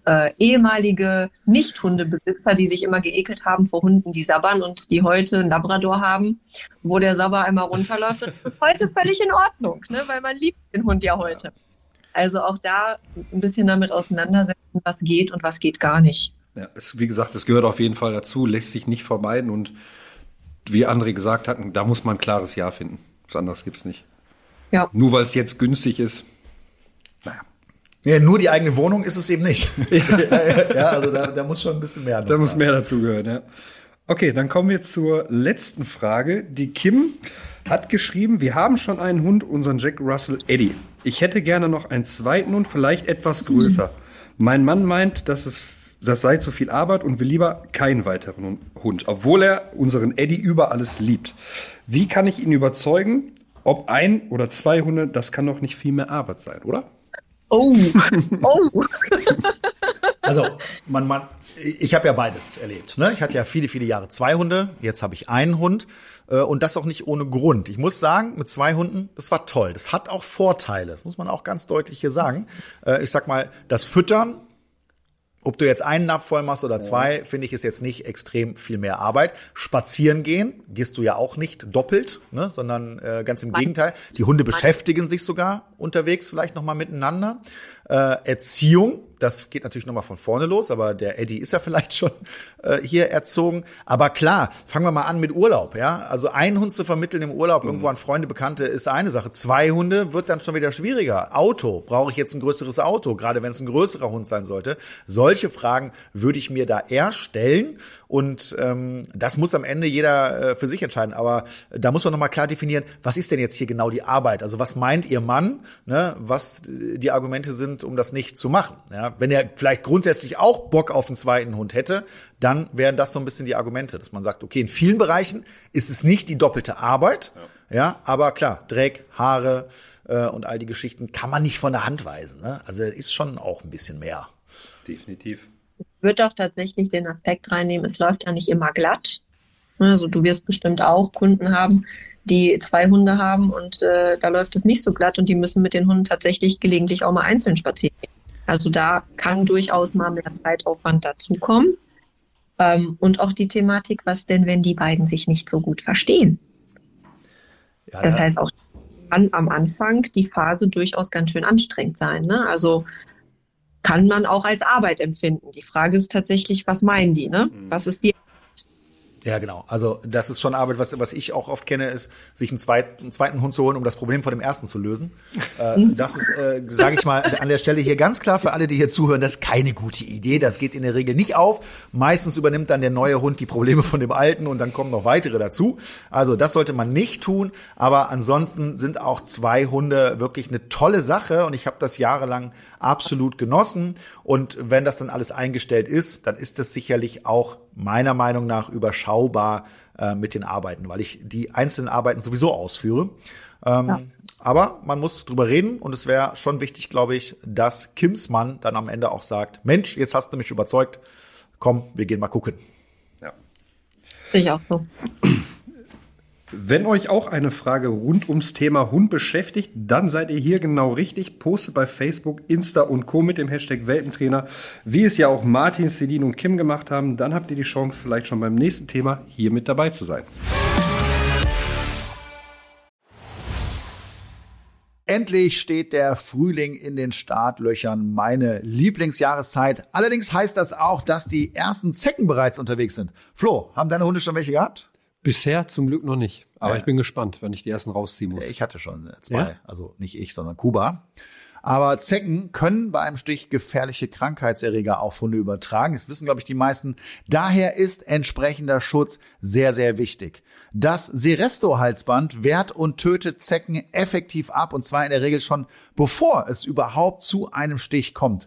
äh, ehemalige Nicht-Hundebesitzer, die sich immer geekelt haben vor Hunden, die sabbern und die heute einen Labrador haben, wo der Sabber einmal runterläuft. Das ist heute völlig in Ordnung, ne? weil man liebt den Hund ja heute. Also auch da ein bisschen damit auseinandersetzen, was geht und was geht gar nicht. Ja, es, wie gesagt, es gehört auf jeden Fall dazu, lässt sich nicht vermeiden und wie André gesagt hatten, da muss man ein klares Ja finden. Was anderes gibt's nicht. Ja. Nur weil es jetzt günstig ist. Naja. Ja, nur die eigene Wohnung ist es eben nicht. [LAUGHS] Ja, ja also da, da muss schon ein bisschen mehr. Da muss mehr dazu gehören, ja. Okay, dann kommen wir zur letzten Frage. Die Kim hat geschrieben, wir haben schon einen Hund, unseren Jack Russell Eddie. Ich hätte gerne noch einen zweiten Hund, vielleicht etwas größer. Mein Mann meint, dass es das sei zu viel Arbeit und will lieber keinen weiteren Hund, obwohl er unseren Eddie über alles liebt. Wie kann ich ihn überzeugen, ob ein oder zwei Hunde, das kann doch nicht viel mehr Arbeit sein, oder? Oh, [LAUGHS] oh. also, man, man, ich habe ja beides erlebt. Ne? Ich hatte ja viele, viele Jahre zwei Hunde, jetzt habe ich einen Hund äh, und das auch nicht ohne Grund. Ich muss sagen, mit zwei Hunden, das war toll. Das hat auch Vorteile, das muss man auch ganz deutlich hier sagen. Äh, ich sag mal, das Füttern ob du jetzt einen Napf voll machst oder zwei, ja. finde ich, ist jetzt nicht extrem viel mehr Arbeit. Spazieren gehen gehst du ja auch nicht doppelt, ne, sondern äh, ganz im Gegenteil. Die Hunde beschäftigen sich sogar unterwegs vielleicht noch mal miteinander. Äh, Erziehung das geht natürlich nochmal von vorne los, aber der Eddie ist ja [LAUGHS] vielleicht schon äh, hier erzogen. Aber klar, fangen wir mal an mit Urlaub, ja. Also ein Hund zu vermitteln im Urlaub, mhm. irgendwo an Freunde, Bekannte, ist eine Sache. Zwei Hunde wird dann schon wieder schwieriger. Auto, brauche ich jetzt ein größeres Auto, gerade wenn es ein größerer Hund sein sollte. Solche Fragen würde ich mir da eher stellen. Und ähm, das muss am Ende jeder äh, für sich entscheiden. Aber da muss man nochmal klar definieren, was ist denn jetzt hier genau die Arbeit? Also was meint ihr Mann, ne, was die Argumente sind, um das nicht zu machen? Ja? Wenn er vielleicht grundsätzlich auch Bock auf einen zweiten Hund hätte, dann wären das so ein bisschen die Argumente, dass man sagt, okay, in vielen Bereichen ist es nicht die doppelte Arbeit, ja, ja aber klar, Dreck, Haare äh, und all die Geschichten kann man nicht von der Hand weisen. Ne? Also ist schon auch ein bisschen mehr. Definitiv. Ich würde auch tatsächlich den Aspekt reinnehmen, es läuft ja nicht immer glatt. Also du wirst bestimmt auch Kunden haben, die zwei Hunde haben und äh, da läuft es nicht so glatt und die müssen mit den Hunden tatsächlich gelegentlich auch mal einzeln spazieren gehen. Also da kann durchaus mal mehr Zeitaufwand dazukommen. Ähm, und auch die Thematik, was denn, wenn die beiden sich nicht so gut verstehen? Ja, das ja. heißt auch kann am Anfang die Phase durchaus ganz schön anstrengend sein. Ne? Also kann man auch als Arbeit empfinden. Die Frage ist tatsächlich, was meinen die? Ne? Mhm. Was ist die ja, genau. Also das ist schon Arbeit, was, was ich auch oft kenne, ist, sich einen, zweit, einen zweiten Hund zu holen, um das Problem von dem ersten zu lösen. Äh, [LAUGHS] das ist, äh, sage ich mal, an der Stelle hier ganz klar für alle, die hier zuhören, das ist keine gute Idee. Das geht in der Regel nicht auf. Meistens übernimmt dann der neue Hund die Probleme von dem alten und dann kommen noch weitere dazu. Also das sollte man nicht tun. Aber ansonsten sind auch zwei Hunde wirklich eine tolle Sache und ich habe das jahrelang absolut genossen. Und wenn das dann alles eingestellt ist, dann ist das sicherlich auch meiner Meinung nach überschaubar äh, mit den Arbeiten, weil ich die einzelnen Arbeiten sowieso ausführe. Ähm, ja. aber man muss drüber reden und es wäre schon wichtig, glaube ich, dass Kims Mann dann am Ende auch sagt, Mensch, jetzt hast du mich überzeugt, komm, wir gehen mal gucken. Ja. Sehe ich auch so. Wenn euch auch eine Frage rund ums Thema Hund beschäftigt, dann seid ihr hier genau richtig. Postet bei Facebook, Insta und Co. mit dem Hashtag Welpentrainer, wie es ja auch Martin, Celine und Kim gemacht haben. Dann habt ihr die Chance, vielleicht schon beim nächsten Thema hier mit dabei zu sein. Endlich steht der Frühling in den Startlöchern, meine Lieblingsjahreszeit. Allerdings heißt das auch, dass die ersten Zecken bereits unterwegs sind. Flo, haben deine Hunde schon welche gehabt? Bisher zum Glück noch nicht. Aber ja. ich bin gespannt, wenn ich die ersten rausziehen muss. Ich hatte schon zwei. Ja? Also nicht ich, sondern Kuba. Aber Zecken können bei einem Stich gefährliche Krankheitserreger auf Hunde übertragen. Das wissen, glaube ich, die meisten. Daher ist entsprechender Schutz sehr, sehr wichtig. Das Seresto-Halsband wehrt und tötet Zecken effektiv ab und zwar in der Regel schon bevor es überhaupt zu einem Stich kommt.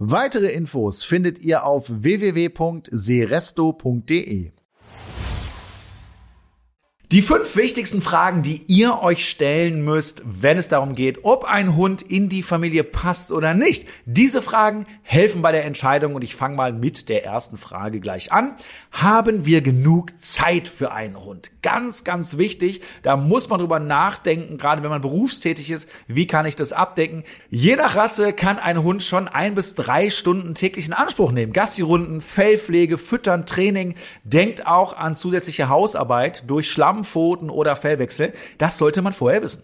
Weitere Infos findet ihr auf www.seresto.de. Die fünf wichtigsten Fragen, die ihr euch stellen müsst, wenn es darum geht, ob ein Hund in die Familie passt oder nicht. Diese Fragen helfen bei der Entscheidung und ich fange mal mit der ersten Frage gleich an. Haben wir genug Zeit für einen Hund? Ganz, ganz wichtig. Da muss man drüber nachdenken, gerade wenn man berufstätig ist. Wie kann ich das abdecken? Je nach Rasse kann ein Hund schon ein bis drei Stunden täglich in Anspruch nehmen. Gassi-Runden, Fellpflege, Füttern, Training. Denkt auch an zusätzliche Hausarbeit durch Schlamm Stammpfoten oder Fellwechsel. Das sollte man vorher wissen.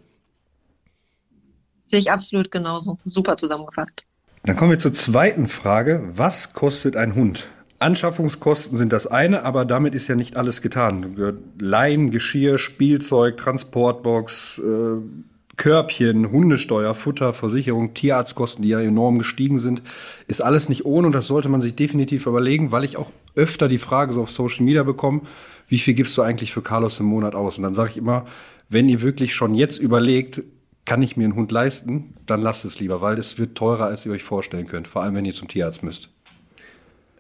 Sehe ich absolut genauso. Super zusammengefasst. Dann kommen wir zur zweiten Frage. Was kostet ein Hund? Anschaffungskosten sind das eine, aber damit ist ja nicht alles getan. Leim, Geschirr, Spielzeug, Transportbox, äh, Körbchen, Hundesteuer, Futter, Versicherung, Tierarztkosten, die ja enorm gestiegen sind, ist alles nicht ohne und das sollte man sich definitiv überlegen, weil ich auch öfter die Frage so auf Social Media bekomme, wie viel gibst du eigentlich für Carlos im Monat aus? Und dann sage ich immer, wenn ihr wirklich schon jetzt überlegt, kann ich mir einen Hund leisten, dann lasst es lieber, weil es wird teurer, als ihr euch vorstellen könnt, vor allem wenn ihr zum Tierarzt müsst.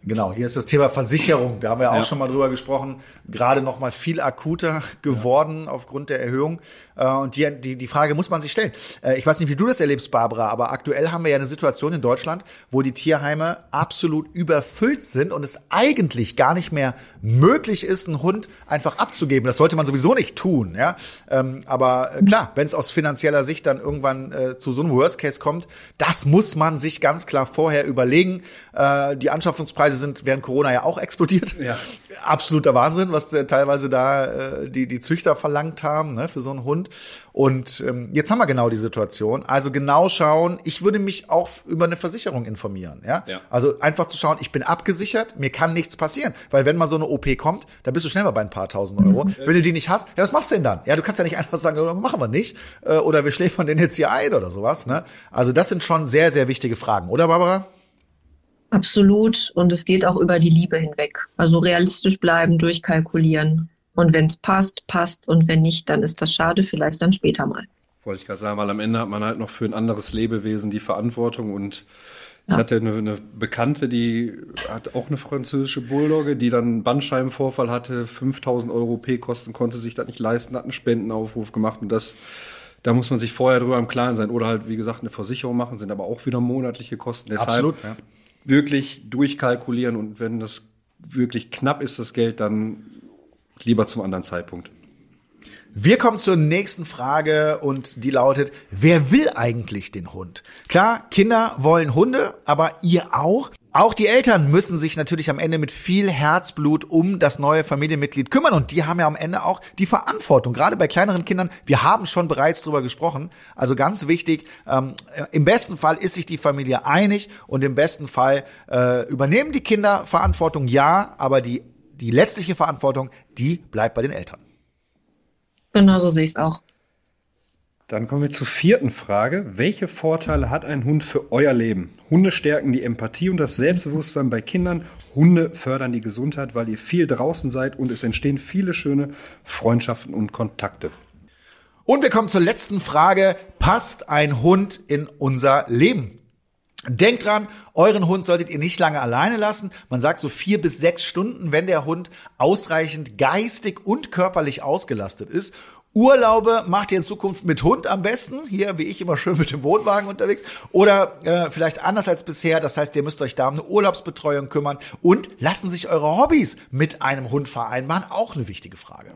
Genau, hier ist das Thema Versicherung. Da haben wir auch ja. schon mal drüber gesprochen. Gerade noch mal viel akuter [LAUGHS] geworden ja. aufgrund der Erhöhung. Äh, und die, die, die Frage muss man sich stellen. Äh, ich weiß nicht, wie du das erlebst, Barbara, aber aktuell haben wir ja eine Situation in Deutschland, wo die Tierheime absolut überfüllt sind und es eigentlich gar nicht mehr möglich ist, einen Hund einfach abzugeben. Das sollte man sowieso nicht tun. Ja, ähm, aber äh, klar, wenn es aus finanzieller Sicht dann irgendwann zu so einem Worst Case kommt, das muss man sich ganz klar vorher überlegen. Die Anschaffungspreise sind während Corona ja auch explodiert. Ja. Absoluter Wahnsinn, was teilweise da äh, die die Züchter verlangt haben ne, für so einen Hund. Und ähm, jetzt haben wir genau die Situation. Also genau schauen, ich würde mich auch über eine Versicherung informieren. Ja? ja? Also einfach zu schauen, ich bin abgesichert, mir kann nichts passieren. Weil wenn mal so eine OP kommt, dann bist du schnell mal bei ein paar tausend Euro. Mhm. Wenn du die nicht hast, ja, was machst du denn dann? Ja, du kannst ja nicht einfach sagen, oh, machen wir nicht. Äh, oder wir schläfern den jetzt hier ein oder sowas. Ne? Also das sind schon sehr, sehr wichtige Fragen, oder Barbara? Absolut. Und es geht auch über die Liebe hinweg. Also realistisch bleiben, durchkalkulieren. Und wenn es passt, passt. Und wenn nicht, dann ist das schade, vielleicht dann später mal. Wollte ich gerade sagen, weil am Ende hat man halt noch für ein anderes Lebewesen die Verantwortung und ich hatte eine, eine, Bekannte, die hat auch eine französische Bulldogge, die dann einen Bandscheibenvorfall hatte, 5000 Euro P kosten, konnte sich das nicht leisten, hat einen Spendenaufruf gemacht und das, da muss man sich vorher drüber im Klaren sein oder halt, wie gesagt, eine Versicherung machen, sind aber auch wieder monatliche Kosten. Deshalb Absolut, ja. Wirklich durchkalkulieren und wenn das wirklich knapp ist, das Geld, dann lieber zum anderen Zeitpunkt. Wir kommen zur nächsten Frage und die lautet, wer will eigentlich den Hund? Klar, Kinder wollen Hunde, aber ihr auch? Auch die Eltern müssen sich natürlich am Ende mit viel Herzblut um das neue Familienmitglied kümmern und die haben ja am Ende auch die Verantwortung. Gerade bei kleineren Kindern, wir haben schon bereits drüber gesprochen. Also ganz wichtig, ähm, im besten Fall ist sich die Familie einig und im besten Fall äh, übernehmen die Kinder Verantwortung, ja, aber die die letztliche Verantwortung, die bleibt bei den Eltern. Genau so sehe ich es auch. Dann kommen wir zur vierten Frage. Welche Vorteile hat ein Hund für euer Leben? Hunde stärken die Empathie und das Selbstbewusstsein bei Kindern. Hunde fördern die Gesundheit, weil ihr viel draußen seid und es entstehen viele schöne Freundschaften und Kontakte. Und wir kommen zur letzten Frage. Passt ein Hund in unser Leben? Denkt dran, euren Hund solltet ihr nicht lange alleine lassen. Man sagt so vier bis sechs Stunden, wenn der Hund ausreichend geistig und körperlich ausgelastet ist. Urlaube macht ihr in Zukunft mit Hund am besten. Hier, wie ich, immer schön mit dem Wohnwagen unterwegs. Oder äh, vielleicht anders als bisher. Das heißt, ihr müsst euch da um eine Urlaubsbetreuung kümmern. Und lassen sich eure Hobbys mit einem Hund vereinbaren? Auch eine wichtige Frage.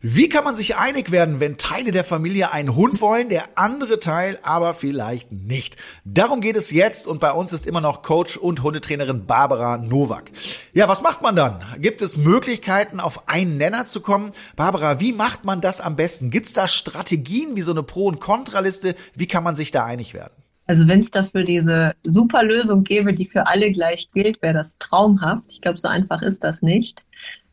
Wie kann man sich einig werden, wenn Teile der Familie einen Hund wollen, der andere Teil aber vielleicht nicht? Darum geht es jetzt und bei uns ist immer noch Coach und Hundetrainerin Barbara Nowak. Ja, was macht man dann? Gibt es Möglichkeiten, auf einen Nenner zu kommen? Barbara, wie macht man das am besten? Gibt es da Strategien wie so eine Pro- und Kontraliste? Wie kann man sich da einig werden? Also wenn es dafür diese super Lösung gäbe, die für alle gleich gilt, wäre das traumhaft. Ich glaube, so einfach ist das nicht.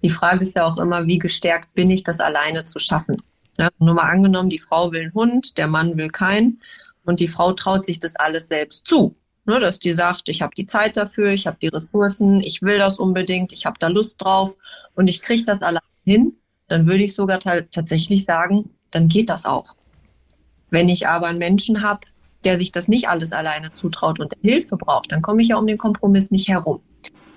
Die Frage ist ja auch immer, wie gestärkt bin ich, das alleine zu schaffen. Ja, nur mal angenommen, die Frau will einen Hund, der Mann will keinen und die Frau traut sich das alles selbst zu. Ne, dass die sagt, ich habe die Zeit dafür, ich habe die Ressourcen, ich will das unbedingt, ich habe da Lust drauf und ich kriege das allein hin, dann würde ich sogar tatsächlich sagen, dann geht das auch. Wenn ich aber einen Menschen habe, der sich das nicht alles alleine zutraut und Hilfe braucht, dann komme ich ja um den Kompromiss nicht herum.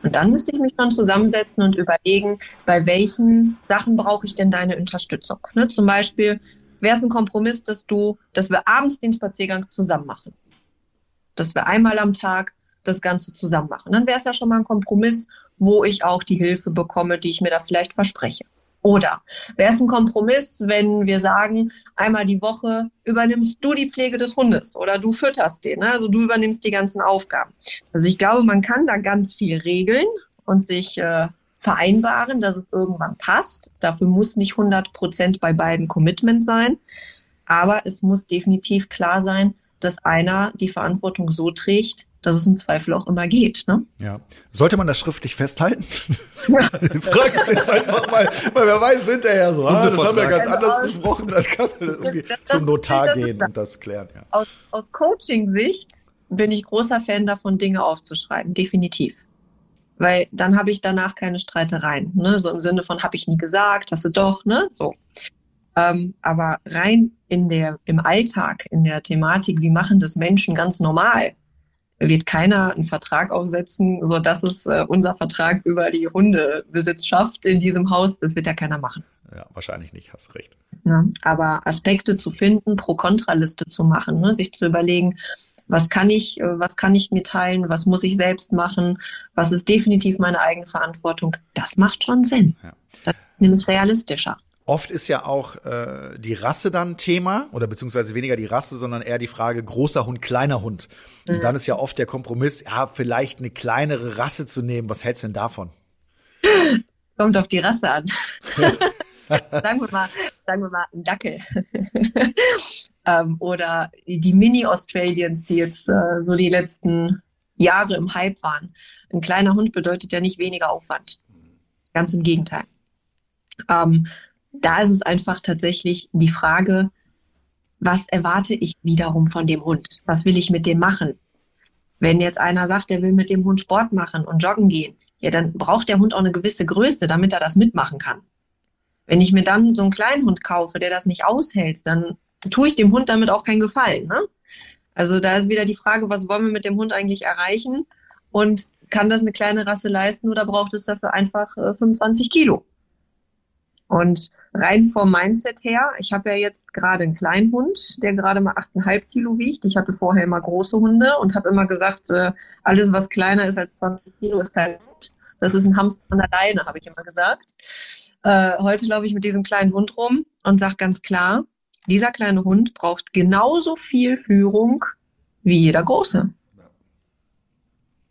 Und dann müsste ich mich dann zusammensetzen und überlegen, bei welchen Sachen brauche ich denn deine Unterstützung. Ne? Zum Beispiel wäre es ein Kompromiss, dass du, dass wir abends den Spaziergang zusammen machen. Dass wir einmal am Tag das Ganze zusammen machen. Dann wäre es ja schon mal ein Kompromiss, wo ich auch die Hilfe bekomme, die ich mir da vielleicht verspreche. Oder wäre es ein Kompromiss, wenn wir sagen, einmal die Woche übernimmst du die Pflege des Hundes oder du fütterst den, ne? also du übernimmst die ganzen Aufgaben. Also ich glaube, man kann da ganz viel regeln und sich äh, vereinbaren, dass es irgendwann passt. Dafür muss nicht 100 Prozent bei beiden Commitment sein, aber es muss definitiv klar sein, dass einer die Verantwortung so trägt, dass es im Zweifel auch immer geht. Ne? Ja. Sollte man das schriftlich festhalten? Ja. [LAUGHS] Frage ich jetzt einfach mal, weil wer weiß hinterher so, ah, das haben wir ganz anders aus, besprochen, das kann irgendwie das, zum Notar das, gehen und das klären. Ja. Aus, aus Coaching-Sicht bin ich großer Fan davon, Dinge aufzuschreiben, definitiv. Weil dann habe ich danach keine Streitereien. Ne? So im Sinne von, habe ich nie gesagt, hast du doch, ne? So. Ähm, aber rein in der, im Alltag, in der Thematik, wie machen das Menschen ganz normal, wird keiner einen Vertrag aufsetzen, so dass es äh, unser Vertrag über die Hundebesitzschaft in diesem Haus, das wird ja keiner machen. Ja, wahrscheinlich nicht, hast recht. Ja, aber Aspekte zu finden, Pro-Kontra-Liste zu machen, ne, sich zu überlegen, was kann ich, äh, was kann ich mitteilen, was muss ich selbst machen, was ist definitiv meine eigene Verantwortung, das macht schon Sinn. Ja. Das ist nämlich realistischer. Oft ist ja auch äh, die Rasse dann Thema oder beziehungsweise weniger die Rasse, sondern eher die Frage großer Hund, kleiner Hund. Und mhm. dann ist ja oft der Kompromiss, ja, vielleicht eine kleinere Rasse zu nehmen. Was hältst du denn davon? Kommt auf die Rasse an. [LAUGHS] sagen wir mal, sagen wir mal, ein Dackel. [LAUGHS] ähm, oder die Mini-Australians, die jetzt äh, so die letzten Jahre im Hype waren. Ein kleiner Hund bedeutet ja nicht weniger Aufwand. Ganz im Gegenteil. Ähm, da ist es einfach tatsächlich die Frage, was erwarte ich wiederum von dem Hund? Was will ich mit dem machen? Wenn jetzt einer sagt, er will mit dem Hund Sport machen und joggen gehen, ja, dann braucht der Hund auch eine gewisse Größe, damit er das mitmachen kann. Wenn ich mir dann so einen kleinen Hund kaufe, der das nicht aushält, dann tue ich dem Hund damit auch keinen Gefallen. Ne? Also da ist wieder die Frage, was wollen wir mit dem Hund eigentlich erreichen? Und kann das eine kleine Rasse leisten oder braucht es dafür einfach äh, 25 Kilo? Und rein vom Mindset her, ich habe ja jetzt gerade einen kleinen Hund, der gerade mal 8,5 Kilo wiegt. Ich hatte vorher immer große Hunde und habe immer gesagt, äh, alles, was kleiner ist als 20 Kilo, ist kein Hund. Das ist ein Hamster von alleine, habe ich immer gesagt. Äh, heute laufe ich mit diesem kleinen Hund rum und sage ganz klar, dieser kleine Hund braucht genauso viel Führung wie jeder große.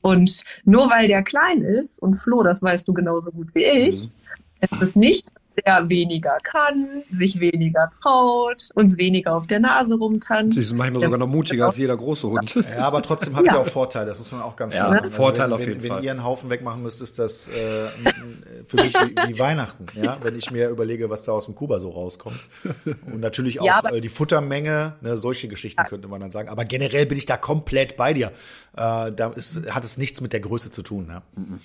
Und nur weil der klein ist, und Flo, das weißt du genauso gut wie ich, mhm. es ist nicht der weniger kann, sich weniger traut, uns weniger auf der Nase rumtanzt. Die sind manchmal sogar noch mutiger als jeder große Hund. Ja, aber trotzdem habt ihr ja. auch Vorteile, das muss man auch ganz klar ja, sagen. Also Vorteil auf wenn, jeden wenn, Fall. Wenn ihr einen Haufen wegmachen müsst, ist das äh, für mich wie, wie, Weihnachten, ja, wenn ich mir überlege, was da aus dem Kuba so rauskommt. Und natürlich auch ja, äh, die Futtermenge, ne, solche Geschichten könnte man dann sagen. Aber generell bin ich da komplett bei dir. Äh, da ist, hat es nichts mit der Größe zu tun. Ja. Mhm.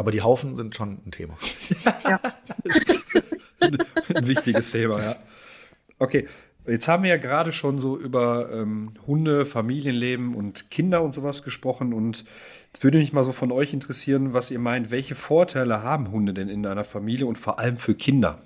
Aber die Haufen sind schon ein Thema. Ja. [LAUGHS] ein wichtiges Thema, ja. Okay, jetzt haben wir ja gerade schon so über ähm, Hunde, Familienleben und Kinder und sowas gesprochen. Und jetzt würde mich mal so von euch interessieren, was ihr meint, welche Vorteile haben Hunde denn in einer Familie und vor allem für Kinder?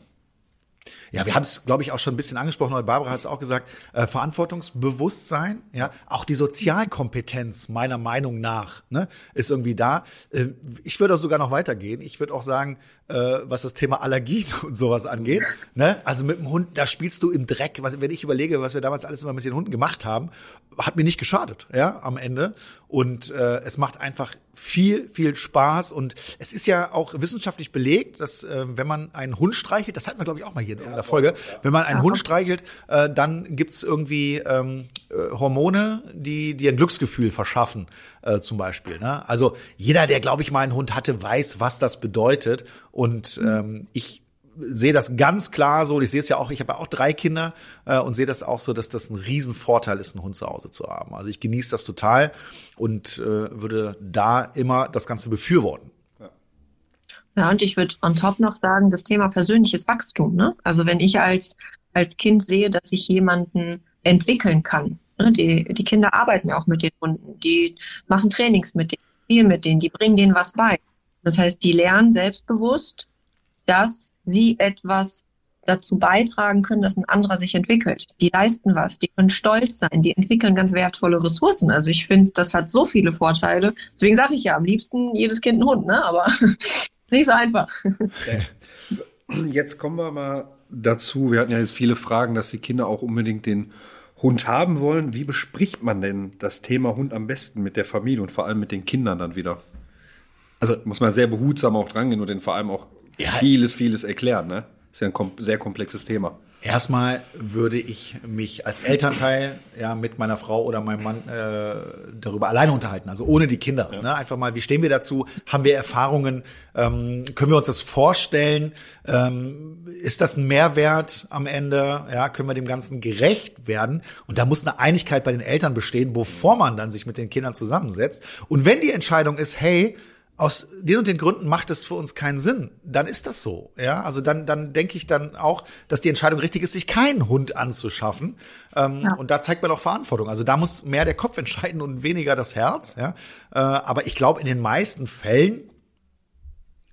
Ja, wir haben es, glaube ich, auch schon ein bisschen angesprochen, weil Barbara hat es auch gesagt, äh, Verantwortungsbewusstsein, ja, auch die Sozialkompetenz meiner Meinung nach ne, ist irgendwie da. Äh, ich würde auch sogar noch weitergehen. Ich würde auch sagen, äh, was das Thema Allergien [LAUGHS] und sowas angeht. Ne? Also mit dem Hund, da spielst du im Dreck. Was, wenn ich überlege, was wir damals alles immer mit den Hunden gemacht haben, hat mir nicht geschadet, ja, am Ende. Und äh, es macht einfach viel, viel Spaß. Und es ist ja auch wissenschaftlich belegt, dass äh, wenn man einen Hund streichelt, das hatten wir, glaube ich, auch mal hier in der Folge, wenn man einen Hund streichelt, äh, dann gibt's irgendwie ähm, äh, Hormone, die dir ein Glücksgefühl verschaffen, äh, zum Beispiel. Ne? Also jeder, der, glaube ich, mal einen Hund hatte, weiß, was das bedeutet. Und ähm, ich sehe das ganz klar so. Ich sehe es ja auch, ich habe ja auch drei Kinder äh, und sehe das auch so, dass das ein Riesenvorteil ist, einen Hund zu Hause zu haben. Also ich genieße das total und äh, würde da immer das Ganze befürworten. Ja, und ich würde on top noch sagen, das Thema persönliches Wachstum. Ne? Also wenn ich als, als Kind sehe, dass ich jemanden entwickeln kann. Ne? Die, die Kinder arbeiten ja auch mit den Hunden, die machen Trainings mit denen, spielen mit denen, die bringen denen was bei. Das heißt, die lernen selbstbewusst, dass sie etwas dazu beitragen können, dass ein anderer sich entwickelt. Die leisten was, die können stolz sein, die entwickeln ganz wertvolle Ressourcen. Also ich finde, das hat so viele Vorteile. Deswegen sage ich ja, am liebsten jedes Kind einen Hund, ne? Aber [LAUGHS] nicht so einfach. Jetzt kommen wir mal dazu. Wir hatten ja jetzt viele Fragen, dass die Kinder auch unbedingt den Hund haben wollen. Wie bespricht man denn das Thema Hund am besten mit der Familie und vor allem mit den Kindern dann wieder? Also muss man sehr behutsam auch drangehen und denen vor allem auch ja. vieles, vieles erklären. Ne? Ist ja ein kom sehr komplexes Thema. Erstmal würde ich mich als Elternteil ja mit meiner Frau oder meinem Mann äh, darüber alleine unterhalten, also ohne die Kinder. Ja. Ne? Einfach mal, wie stehen wir dazu? Haben wir Erfahrungen? Ähm, können wir uns das vorstellen? Ähm, ist das ein Mehrwert am Ende? Ja, können wir dem Ganzen gerecht werden? Und da muss eine Einigkeit bei den Eltern bestehen, bevor man dann sich mit den Kindern zusammensetzt. Und wenn die Entscheidung ist, hey, aus den und den Gründen macht es für uns keinen Sinn, dann ist das so. Ja, also dann, dann denke ich dann auch, dass die Entscheidung richtig ist, sich keinen Hund anzuschaffen. Ähm, ja. Und da zeigt man auch Verantwortung. Also da muss mehr der Kopf [LAUGHS] entscheiden und weniger das Herz. Ja, äh, aber ich glaube, in den meisten Fällen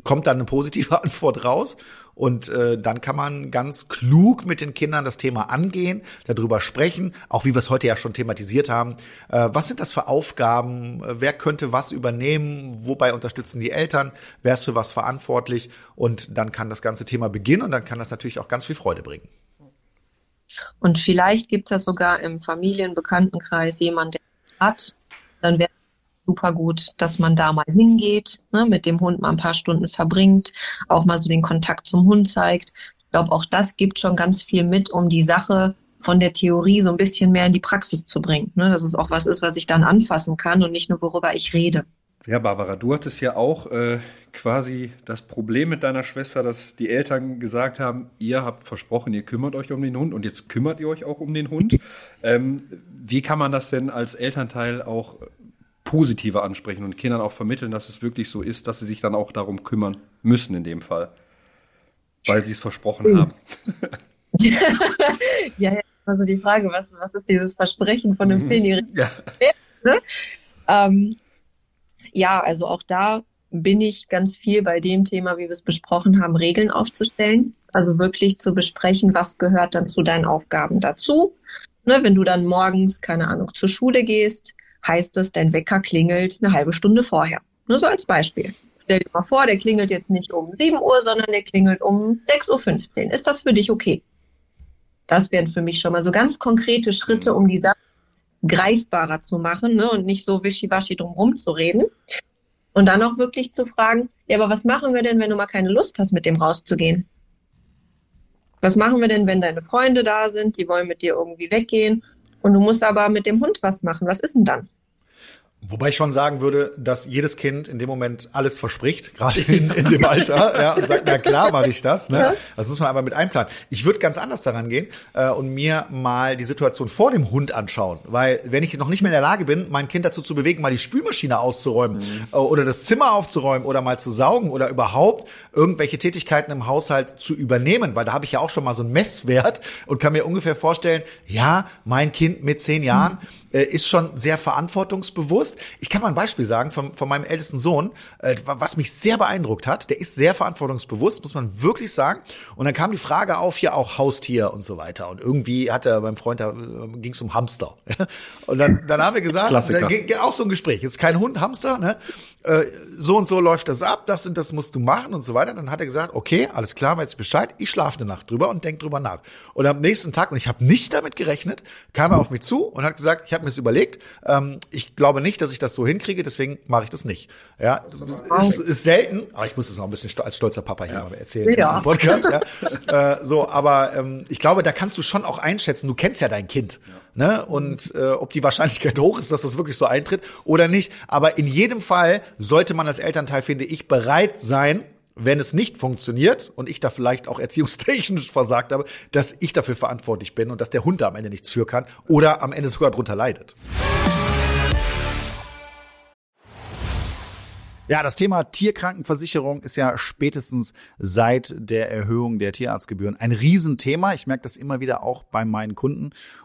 kommt dann eine positive [LAUGHS] Antwort raus. Und äh, dann kann man ganz klug mit den Kindern das Thema angehen, darüber sprechen, auch wie wir es heute ja schon thematisiert haben. Äh, was sind das für Aufgaben? Wer könnte was übernehmen? Wobei unterstützen die Eltern? Wer ist für was verantwortlich? Und dann kann das ganze Thema beginnen und dann kann das natürlich auch ganz viel Freude bringen. Und vielleicht gibt es ja sogar im Familienbekanntenkreis jemanden, der hat, dann wäre super gut, dass man da mal hingeht, ne, mit dem Hund mal ein paar Stunden verbringt, auch mal so den Kontakt zum Hund zeigt. Ich glaube, auch das gibt schon ganz viel mit, um die Sache von der Theorie so ein bisschen mehr in die Praxis zu bringen. Ne? Dass es auch was ist, was ich dann anfassen kann und nicht nur, worüber ich rede. Ja, Barbara, du hattest ja auch äh, quasi das Problem mit deiner Schwester, dass die Eltern gesagt haben, ihr habt versprochen, ihr kümmert euch um den Hund und jetzt kümmert ihr euch auch um den Hund. Ähm, wie kann man das denn als Elternteil auch positiver ansprechen und Kindern auch vermitteln, dass es wirklich so ist, dass sie sich dann auch darum kümmern müssen in dem Fall, weil sie es versprochen haben. [LAUGHS] ja, also die Frage, was, was ist dieses Versprechen von einem mhm. Zehnjährigen? Ja. [LAUGHS] Ähm, ja, also auch da bin ich ganz viel bei dem Thema, wie wir es besprochen haben, Regeln aufzustellen. Also wirklich zu besprechen, was gehört dann zu deinen Aufgaben dazu. Ne, wenn du dann morgens, keine Ahnung, zur Schule gehst, heißt es, dein Wecker klingelt eine halbe Stunde vorher. Nur so als Beispiel. Stell dir mal vor, der klingelt jetzt nicht um 7 Uhr, sondern der klingelt um 6.15 Uhr. Ist das für dich okay? Das wären für mich schon mal so ganz konkrete Schritte, um die Sache greifbarer zu machen ne, und nicht so wischiwaschi drum zu reden. Und dann auch wirklich zu fragen, ja, aber was machen wir denn, wenn du mal keine Lust hast, mit dem rauszugehen? Was machen wir denn, wenn deine Freunde da sind, die wollen mit dir irgendwie weggehen und du musst aber mit dem Hund was machen? Was ist denn dann? Wobei ich schon sagen würde, dass jedes Kind in dem Moment alles verspricht, [LAUGHS] gerade in, in dem Alter, ja, und sagt, na klar mache ich das. Ne? Ja. Das muss man aber mit einplanen. Ich würde ganz anders daran gehen äh, und mir mal die Situation vor dem Hund anschauen. Weil wenn ich noch nicht mehr in der Lage bin, mein Kind dazu zu bewegen, mal die Spülmaschine auszuräumen mhm. äh, oder das Zimmer aufzuräumen oder mal zu saugen oder überhaupt irgendwelche Tätigkeiten im Haushalt zu übernehmen, weil da habe ich ja auch schon mal so einen Messwert und kann mir ungefähr vorstellen, ja, mein Kind mit zehn Jahren mhm äh, ist schon sehr verantwortungsbewusst. Ich kann mal ein Beispiel sagen von, von meinem ältesten Sohn, äh, was mich sehr beeindruckt hat. Der ist sehr verantwortungsbewusst, muss man wirklich sagen. Und dann kam die Frage auf, hier auch Haustier und so weiter. Und irgendwie hat er beim Freund, da äh, ging es um Hamster. [LAUGHS] und dann, dann haben wir gesagt, da auch so ein Gespräch. Jetzt kein Hund, Hamster, ne? Äh, so und so läuft das ab, das und das musst du machen und so weiter. Dann hat er gesagt, okay, alles klar, weiß Bescheid, ich schlafe eine Nacht drüber und denk drüber nach. Und am nächsten Tag, und ich habe nicht damit gerechnet, kam er auf mich zu und hat gesagt, ich habe mir das überlegt, ähm, ich glaube nicht, dass ich das so hinkriege, deswegen mache ich das nicht. Ja, ist, ist selten, aber ich muss es noch ein bisschen als stolzer Papa hier ja. mal erzählen ja. im [LAUGHS] Podcast. Ja. äh, so, aber ähm, ich glaube, da kannst du schon auch einschätzen, du kennst ja dein Kind. Ja ne? Und äh, ob die Wahrscheinlichkeit [LAUGHS] hoch ist, dass das wirklich so eintritt oder nicht. Aber in jedem Fall sollte man als Elternteil, finde ich, bereit sein, wenn es nicht funktioniert und ich da vielleicht auch erziehungstechnisch [LAUGHS] versagt habe, dass ich dafür verantwortlich bin und dass der Hund da am Ende nichts für kann oder am Ende sogar drunter leidet. Ja, das Thema Tierkrankenversicherung ist ja spätestens seit der Erhöhung der Tierarztgebühren ein Riesenthema. Ich merke das immer wieder auch bei meinen Kunden.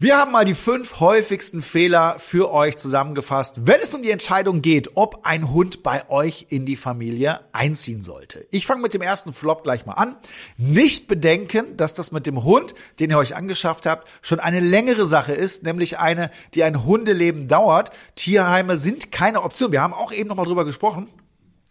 Wir haben mal die fünf häufigsten Fehler für euch zusammengefasst, wenn es um die Entscheidung geht, ob ein Hund bei euch in die Familie einziehen sollte. Ich fange mit dem ersten Flop gleich mal an. Nicht bedenken, dass das mit dem Hund, den ihr euch angeschafft habt, schon eine längere Sache ist, nämlich eine, die ein Hundeleben dauert. Tierheime sind keine Option. Wir haben auch eben noch mal drüber gesprochen.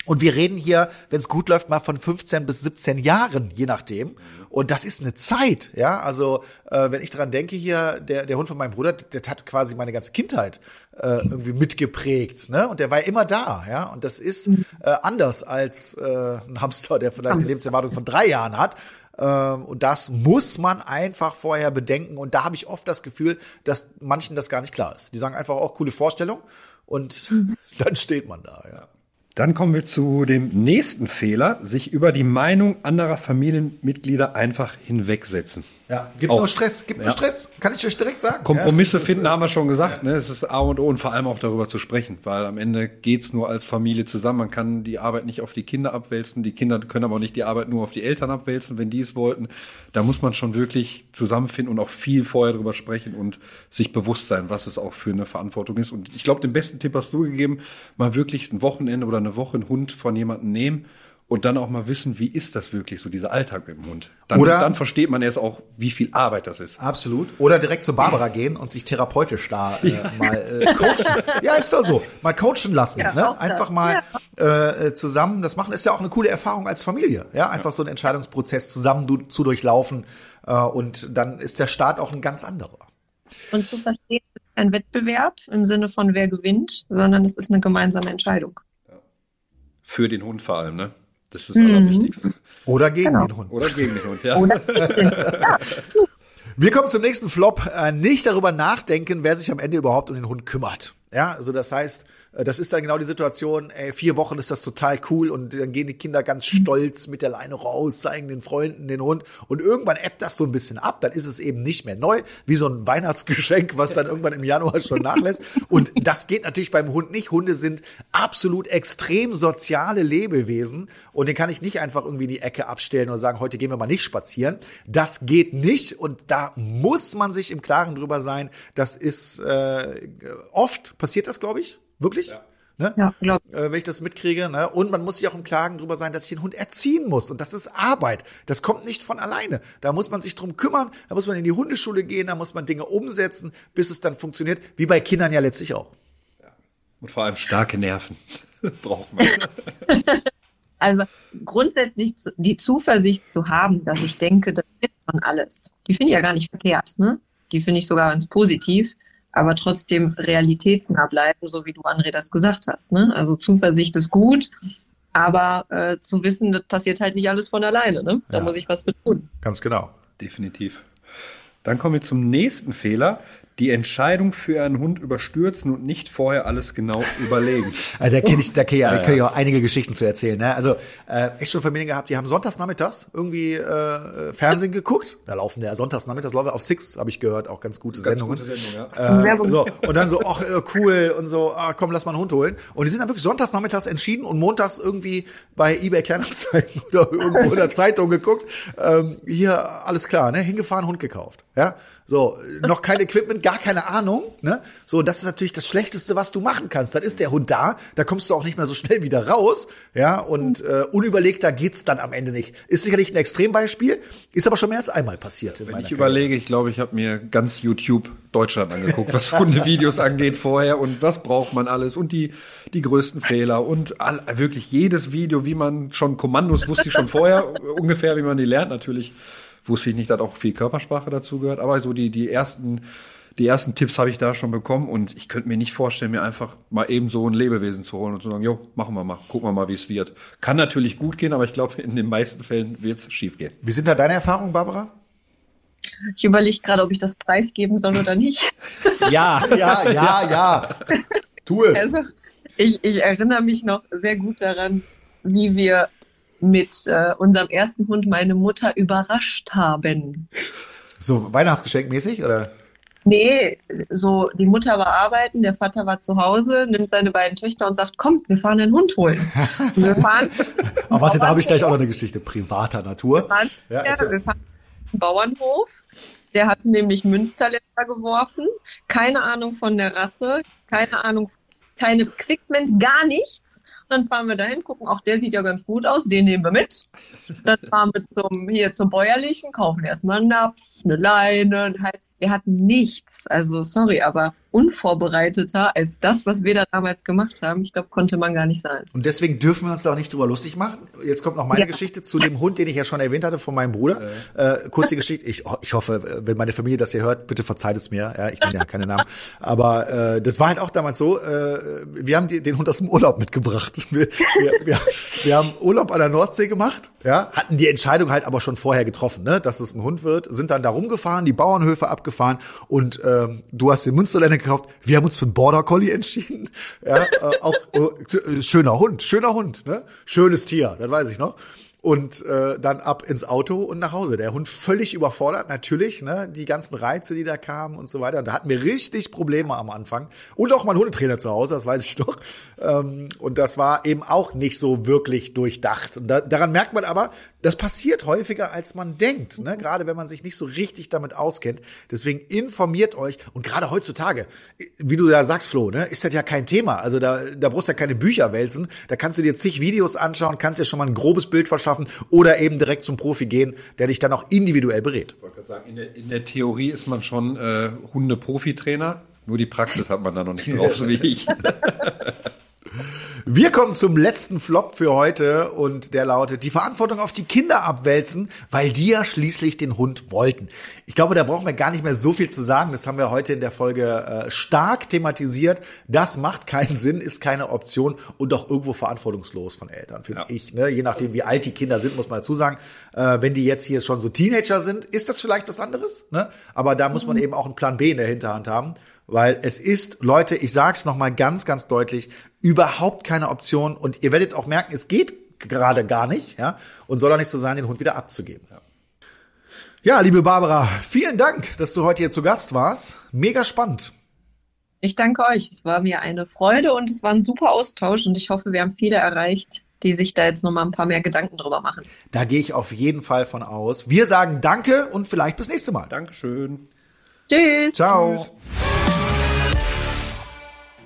Und wir reden hier, wenn es gut läuft, mal von 15 bis 17 Jahren, je nachdem. Und das ist eine Zeit, ja. Also äh, wenn ich dran denke hier, der, der Hund von meinem Bruder, der, der hat quasi meine ganze Kindheit äh, irgendwie mitgeprägt, ne? Und der war immer da, ja. Und das ist äh, anders als äh, ein Hamster, der vielleicht eine Lebenserwartung von drei Jahren hat. Ähm, und das muss man einfach vorher bedenken. Und da habe ich oft das Gefühl, dass manchen das gar nicht klar ist. Die sagen einfach auch coole Vorstellung und [LAUGHS] dann steht man da, ja. Dann kommen wir zu dem nächsten Fehler, sich über die Meinung anderer Familienmitglieder einfach hinwegsetzen. Ja, gibt auch. nur Stress, gibt ja. nur Stress, kann ich euch direkt sagen. Kompromisse ja, finden, haben wir schon gesagt, ja. ne? Es ist A und O und vor allem auch darüber zu sprechen, weil am Ende geht's nur als Familie zusammen. Man kann die Arbeit nicht auf die Kinder abwälzen, die Kinder können aber auch nicht die Arbeit nur auf die Eltern abwälzen, wenn die es wollten. Da muss man schon wirklich zusammenfinden und auch viel vorher drüber sprechen und sich bewusst sein, was es auch für eine Verantwortung ist. Und ich glaube, den besten Tipp hast du gegeben, mal wirklich ein Wochenende oder eine Woche einen Hund von jemandem nehmen und dann auch mal wissen, wie ist das wirklich so, dieser Alltag mit dem Hund. Dann, Oder- dann versteht man erst auch, wie viel Arbeit das ist. Absolut. Oder direkt zu Barbara gehen und sich therapeutisch da äh, mal äh, coachen. Ja, ist doch so. Mal coachen lassen. Ja, ne? Einfach mal äh, zusammen das machen. Ist ja auch eine coole Erfahrung als Familie. Ja, einfach so einen Entscheidungsprozess zusammen du, zu durchlaufen. Äh, und dann ist der Start auch ein ganz anderer. Und zu verstehen, es ist kein Wettbewerb im Sinne von wer gewinnt, sondern es ist eine gemeinsame Entscheidung. Für den Hund vor allem, ne? Das ist das Mhm. Allerwichtigste. Oder gegen Genau. den Hund. Oder gegen den Hund, ja. Oder? [LAUGHS] Wir kommen zum nächsten Flop. Äh, nicht darüber nachdenken, wer sich am Ende überhaupt um den Hund kümmert. Ja, also das heißt, das ist dann genau die Situation, ey, vier Wochen ist das total cool und dann gehen die Kinder ganz stolz mit der Leine raus, zeigen den Freunden den Hund und irgendwann ebbt das so ein bisschen ab, dann ist es eben nicht mehr neu, wie so ein [LAUGHS] Weihnachtsgeschenk, was dann irgendwann im Januar schon nachlässt und das geht natürlich beim Hund nicht. Hunde sind absolut extrem soziale Lebewesen und den kann ich nicht einfach irgendwie in die Ecke abstellen oder sagen, heute gehen wir mal nicht spazieren. Das geht nicht und da muss man sich im Klaren drüber sein. Das ist äh, oft passiert das, glaube ich, wirklich. Ne? Ja, glaub. Äh, wenn ich das mitkriege. Ne? Und man muss sich auch im Klaren drüber sein, dass ich den Hund erziehen muss. Und das ist Arbeit. Das kommt nicht von alleine. Da muss man sich drum kümmern. Da muss man in die Hundeschule gehen. Da muss man Dinge umsetzen, bis es dann funktioniert. Wie bei Kindern ja letztlich auch. Und vor allem starke Nerven [LAUGHS] braucht man. [LAUGHS] Also grundsätzlich die Zuversicht zu haben, dass ich denke, das wird schon alles. Die finde ich ja gar nicht verkehrt. Ne? Die finde ich sogar ganz positiv, aber trotzdem realitätsnah bleiben, so wie du, André, das gesagt hast. Ne? Also Zuversicht ist gut, aber äh, zu wissen, das passiert halt nicht alles von alleine. Ne? Da Ja. muss ich was mit tun. Ganz genau. Definitiv. Dann kommen wir zum nächsten Fehler. Die Entscheidung für einen Hund überstürzen und nicht vorher alles genau überlegen. [LAUGHS] Also da kenne ich, da kann ich, ja, kann ich auch einige Geschichten zu erzählen. Ne? Also äh, echt schon Familien gehabt, die haben sonntags nachmittags irgendwie äh, Fernsehen geguckt. Da laufen der sonntags nachmittags läuft auf Six, habe ich gehört, auch ganz gute Ganz Sendungen. gute Sendung, ja. Äh, so, und dann so, ach, äh, cool, und so, ah, komm, lass mal einen Hund holen. Und die sind dann wirklich sonntags nachmittags entschieden und montags irgendwie bei eBay Kleinanzeigen [LAUGHS] oder irgendwo in der Zeitung geguckt. Ähm, hier, alles klar, ne? Hingefahren, Hund gekauft. Ja, so, äh, noch kein Equipment, gar keine Ahnung, ne? So, das ist natürlich das Schlechteste, was du machen kannst. Dann ist der Hund da, da kommst du auch nicht mehr so schnell wieder raus, ja, und äh, unüberlegter geht's dann am Ende nicht. Ist sicherlich ein Extrembeispiel, ist aber schon mehr als einmal passiert. In Wenn ich überlege, ich glaube, ich habe mir ganz YouTube Deutschland angeguckt, was Hundevideos [LAUGHS] angeht vorher und was braucht man alles und die, die größten Fehler und all, wirklich jedes Video, wie man schon Kommandos wusste ich schon vorher ungefähr, wie man die lernt. Natürlich wusste ich nicht, dass auch viel Körpersprache dazu gehört, aber so die, die ersten, die ersten Tipps habe ich da schon bekommen und ich könnte mir nicht vorstellen, mir einfach mal eben so ein Lebewesen zu holen und zu sagen, jo, machen wir mal, gucken wir mal, wie es wird. Kann natürlich gut gehen, aber ich glaube, in den meisten Fällen wird es schief gehen. Wie sind da deine Erfahrungen, Barbara? Ich überlege gerade, ob ich das preisgeben soll oder nicht. [LAUGHS] [LAUGHS] Ja, ja, ja, ja. Tu es. Also, ich, ich erinnere mich noch sehr gut daran, wie wir mit äh, unserem ersten Hund meine Mutter überrascht haben. So Weihnachtsgeschenk mäßig oder? Nee, so die Mutter war arbeiten, der Vater war zu Hause, nimmt seine beiden Töchter und sagt, kommt, wir fahren einen Hund holen. Und wir fahren, [LAUGHS] Oh, warte, da habe ich gleich auch noch eine Geschichte privater Natur. fahren, Ja, ja, wir fahren zum Bauernhof. Der hat nämlich Münsterländer geworfen, keine Ahnung von der Rasse, keine Ahnung, keine Equipment, gar nichts. Dann fahren wir dahin, gucken, auch der sieht ja ganz gut aus, den nehmen wir mit. Dann fahren wir zum, hier zum Bäuerlichen, kaufen erstmal einen Napf, eine Leine, halt, wir hatten nichts. Also, sorry, aber unvorbereiteter als das, was wir da damals gemacht haben. Ich glaube, konnte man gar nicht sein. Und deswegen dürfen wir uns da auch nicht drüber lustig machen. Jetzt kommt noch meine Ja. Geschichte zu dem Hund, den ich ja schon erwähnt hatte von meinem Bruder. Äh, kurze Geschichte. Ich, ich hoffe, wenn meine Familie das hier hört, bitte verzeiht es mir. Ja, ich nenne ja keine Namen. Aber äh, das war halt auch damals so. Äh, wir haben die, den Hund aus dem Urlaub mitgebracht. Wir, wir, wir, wir haben Urlaub an der Nordsee gemacht. Ja, hatten die Entscheidung halt aber schon vorher getroffen, ne, dass es ein Hund wird. Sind dann da rumgefahren, die Bauernhöfe abgefahren und ähm, du hast den Münsterländer gekauft. Wir haben uns für einen Border Collie entschieden. Ja, äh, auch äh, schöner Hund, schöner Hund, ne? Schönes Tier, das weiß ich noch. Und äh, dann ab ins Auto und nach Hause. Der Hund völlig überfordert, natürlich, ne? Die ganzen Reize, die da kamen und so weiter. Da hatten wir richtig Probleme am Anfang. Und auch mein Hundetrainer zu Hause, das weiß ich noch. Ähm, und das war eben auch nicht so wirklich durchdacht. Und da, daran merkt man aber, das passiert häufiger, als man denkt, ne? gerade wenn man sich nicht so richtig damit auskennt. Deswegen informiert euch und gerade heutzutage, wie du ja sagst, Flo, ne, ist das ja kein Thema. Also da, da brauchst du ja keine Bücher wälzen. Da kannst du dir zig Videos anschauen, kannst dir schon mal ein grobes Bild verschaffen oder eben direkt zum Profi gehen, der dich dann auch individuell berät. Ich wollte gerade sagen, in der, in der Theorie ist man schon äh, Hunde-Profi-Trainer. Nur die Praxis hat man da noch nicht drauf, so wie ich. [LAUGHS] Wir kommen zum letzten Flop für heute und der lautet, die Verantwortung auf die Kinder abwälzen, weil die ja schließlich den Hund wollten. Ich glaube, da brauchen wir gar nicht mehr so viel zu sagen. Das haben wir heute in der Folge äh, stark thematisiert. Das macht keinen [LAUGHS] Sinn, ist keine Option und auch irgendwo verantwortungslos von Eltern, finde ja. ich. Ne? Je nachdem, wie alt die Kinder sind, muss man dazu sagen. Äh, wenn die jetzt hier schon so Teenager sind, ist das vielleicht was anderes. Ne? Aber da muss man mhm. eben auch einen Plan B in der Hinterhand haben. Weil es ist, Leute, ich sag's noch mal ganz, ganz deutlich, überhaupt keine Option. Und ihr werdet auch merken, es geht gerade gar nicht, ja. Und soll auch nicht so sein, den Hund wieder abzugeben. Ja. ja, liebe Barbara, vielen Dank, dass du heute hier zu Gast warst. Mega spannend. Ich danke euch. Es war mir eine Freude und es war ein super Austausch und ich hoffe, wir haben viele erreicht, die sich da jetzt noch mal ein paar mehr Gedanken drüber machen. Da gehe ich auf jeden Fall von aus. Wir sagen Danke und vielleicht bis nächste Mal. Dankeschön. Tschüss. Ciao. Tschüss.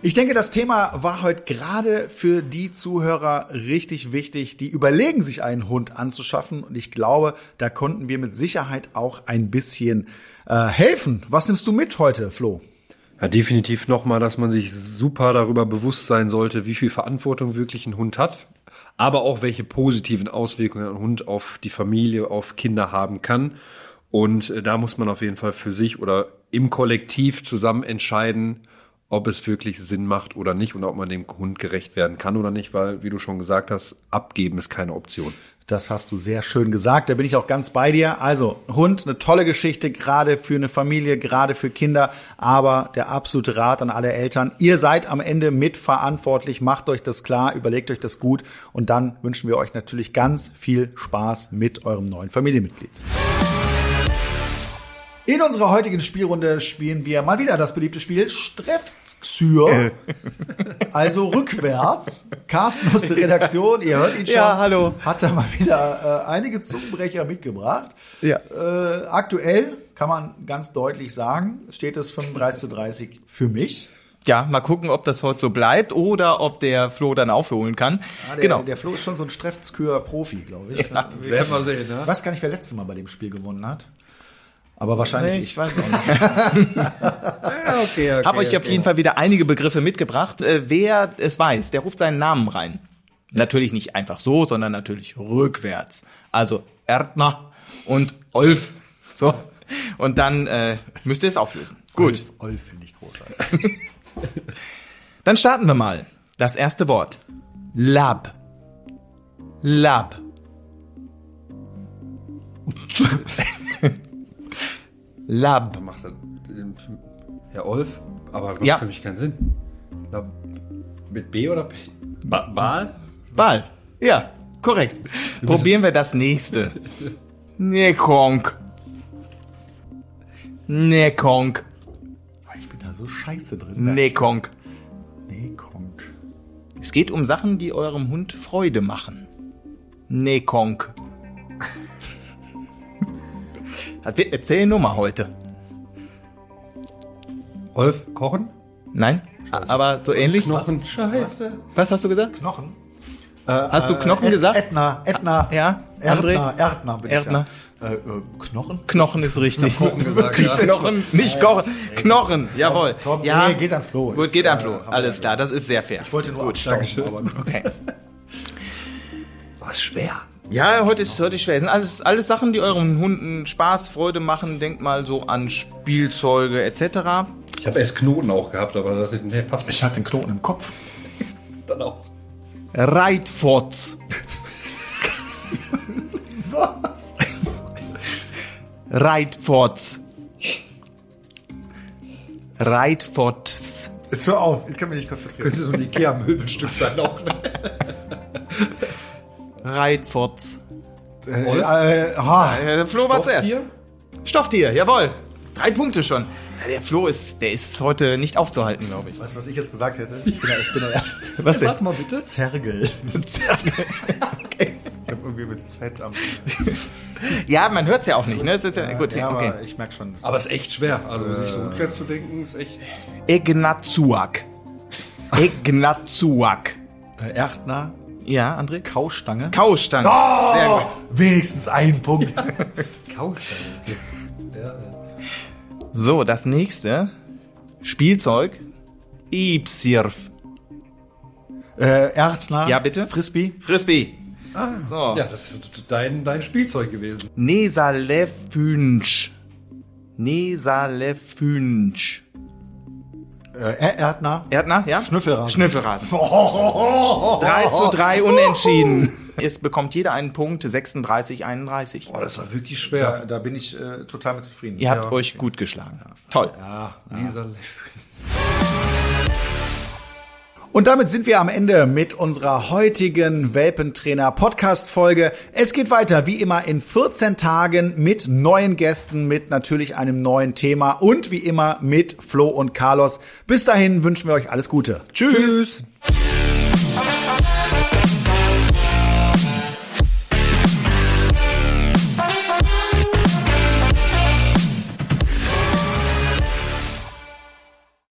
Ich denke, das Thema war heute gerade für die Zuhörer richtig wichtig, die überlegen, sich einen Hund anzuschaffen. Und ich glaube, da konnten wir mit Sicherheit auch ein bisschen äh, helfen. Was nimmst du mit heute, Flo? Ja, definitiv nochmal, dass man sich super darüber bewusst sein sollte, wie viel Verantwortung wirklich ein Hund hat, aber auch welche positiven Auswirkungen ein Hund auf die Familie, auf Kinder haben kann. Und äh, da muss man auf jeden Fall für sich oder im Kollektiv zusammen entscheiden, ob es wirklich Sinn macht oder nicht und ob man dem Hund gerecht werden kann oder nicht, weil, wie du schon gesagt hast, abgeben ist keine Option. Das hast du sehr schön gesagt. Da bin ich auch ganz bei dir. Also Hund, eine tolle Geschichte, gerade für eine Familie, gerade für Kinder. Aber der absolute Rat an alle Eltern. Ihr seid am Ende mitverantwortlich. Macht euch das klar, überlegt euch das gut. Und dann wünschen wir euch natürlich ganz viel Spaß mit eurem neuen Familienmitglied. In unserer heutigen Spielrunde spielen wir mal wieder das beliebte Spiel Strefxyr. Äh. [LAUGHS] also rückwärts. Carsten aus der Redaktion, ihr hört ihn schon. Ja, hallo. Hat da mal wieder äh, einige Zungenbrecher mitgebracht. Ja. Äh, aktuell kann man ganz deutlich sagen, steht es 35 zu 30 für mich. Ja, mal gucken, ob das heute so bleibt oder ob der Flo dann aufholen kann. Ah, der, genau. Der Flo ist schon so ein Strefzkür-Profi, glaube ich. Ja, werden wir sehen. Ne? Ich weiß gar nicht, wer letztes Mal bei dem Spiel gewonnen hat. Aber wahrscheinlich nee, ich. weiß auch nicht. [LAUGHS] ja, okay, okay, Hab euch okay. auf jeden Fall wieder einige Begriffe mitgebracht. Äh, wer es weiß, der ruft seinen Namen rein. Natürlich nicht einfach so, sondern natürlich rückwärts. Also Erdner und Olf. So. Und dann äh, müsst ihr es auflösen. Gut. Olf, Olf finde ich großartig. [LAUGHS] dann starten wir mal. Das erste Wort. Lab. Lab. [LAUGHS] Lab. Dann macht er den Herr Olf, aber macht ja. für mich keinen Sinn. Lab. Mit B oder B? Ba Bal? Bal. Ja, korrekt. Probieren wir das nächste. Nekong. Nekong. Ah, ich bin da so scheiße drin. Nekong. Nekong. Es geht um Sachen, die eurem Hund Freude machen. Nekong. Erzähl nur mal heute. Rolf, kochen? Nein, Scheiße. aber so ähnlich. Knochen. Scheiße. Was hast du gesagt? Knochen. Hast du Knochen äh, gesagt? Ätna, Ätna. Ja, André? Erdner, Erdner bin Erdner. ich ja. Äh, äh, Knochen? Knochen ist richtig. Knochen gesagt, ja. Knochen, nicht kochen. Knochen, jawohl. Komm, ja. Nee, geht an Flo. Gut, geht an Flo. Äh, Alles klar, das ist sehr fair. Ich wollte nur gut, abstauben, aber okay. [LAUGHS] Was schwer. Ja, heute ist, heute ist schwer. Das sind alles, alles Sachen, die euren Hunden Spaß, Freude machen. Denkt mal so an Spielzeuge etc. Ich habe erst Knoten auch gehabt, aber das ist, nee, passt. Ich hatte den Knoten im Kopf. [LAUGHS] Dann auch. Reitforts. Was? Reitforts. Reitforts. Jetzt hör auf, ich kann mich nicht konzentrieren. Könnte so ein Ikea-Möbelstück sein auch. Ne? Reitfurz. Äh, äh, äh, Flo war zuerst. Stofftier, jawohl. Drei Punkte schon. Der Flo ist, der ist heute nicht aufzuhalten, glaube ich. Weißt du, was ich jetzt gesagt hätte? Ich bin, ich bin der Erste. [LAUGHS] Was denn? Sag mal bitte. Zergel. [LAUGHS] Zergel. okay. Ich habe irgendwie mit Z am. [LAUGHS] ja, man hört es ja auch nicht, ne? Das ist ja, ja gut. Ja, okay. aber ich merke schon. Aber es ist echt schwer. Also äh, sich so rückwärts zu denken, ist echt. Ignazuak. Ignazuak. Äh, Erdner. Ja, André? Kaustange. Kaustange. Oh, Sehr gut. Wenigstens ein Punkt. [LAUGHS] Ja, ja. So, das nächste. Spielzeug. Ipsirf. äh, Erdner. Ja, bitte? Frisbee. Frisbee. So. ja, das ist dein, dein Spielzeug gewesen. Nesalefünsch. Nesalefünsch. Äh, Erdner. Erdner, ja? Schnüffelrasen. Schnüffelrasen. [LAUGHS] 3 zu 3 unentschieden. Es bekommt jeder einen Punkt, 36, 31. Boah, das war wirklich Da, schwer. da bin ich äh, total mit zufrieden. Ihr habt Ja. euch gut geschlagen. Toll. ja. Lisa [LAUGHS] Und damit sind wir am Ende mit unserer heutigen Welpentrainer Podcast Folge. Es geht weiter wie immer in 14 Tagen mit neuen Gästen, mit natürlich einem neuen Thema und wie immer mit Flo und Carlos. Bis dahin wünschen wir euch alles Gute. Tschüss. Tschüss.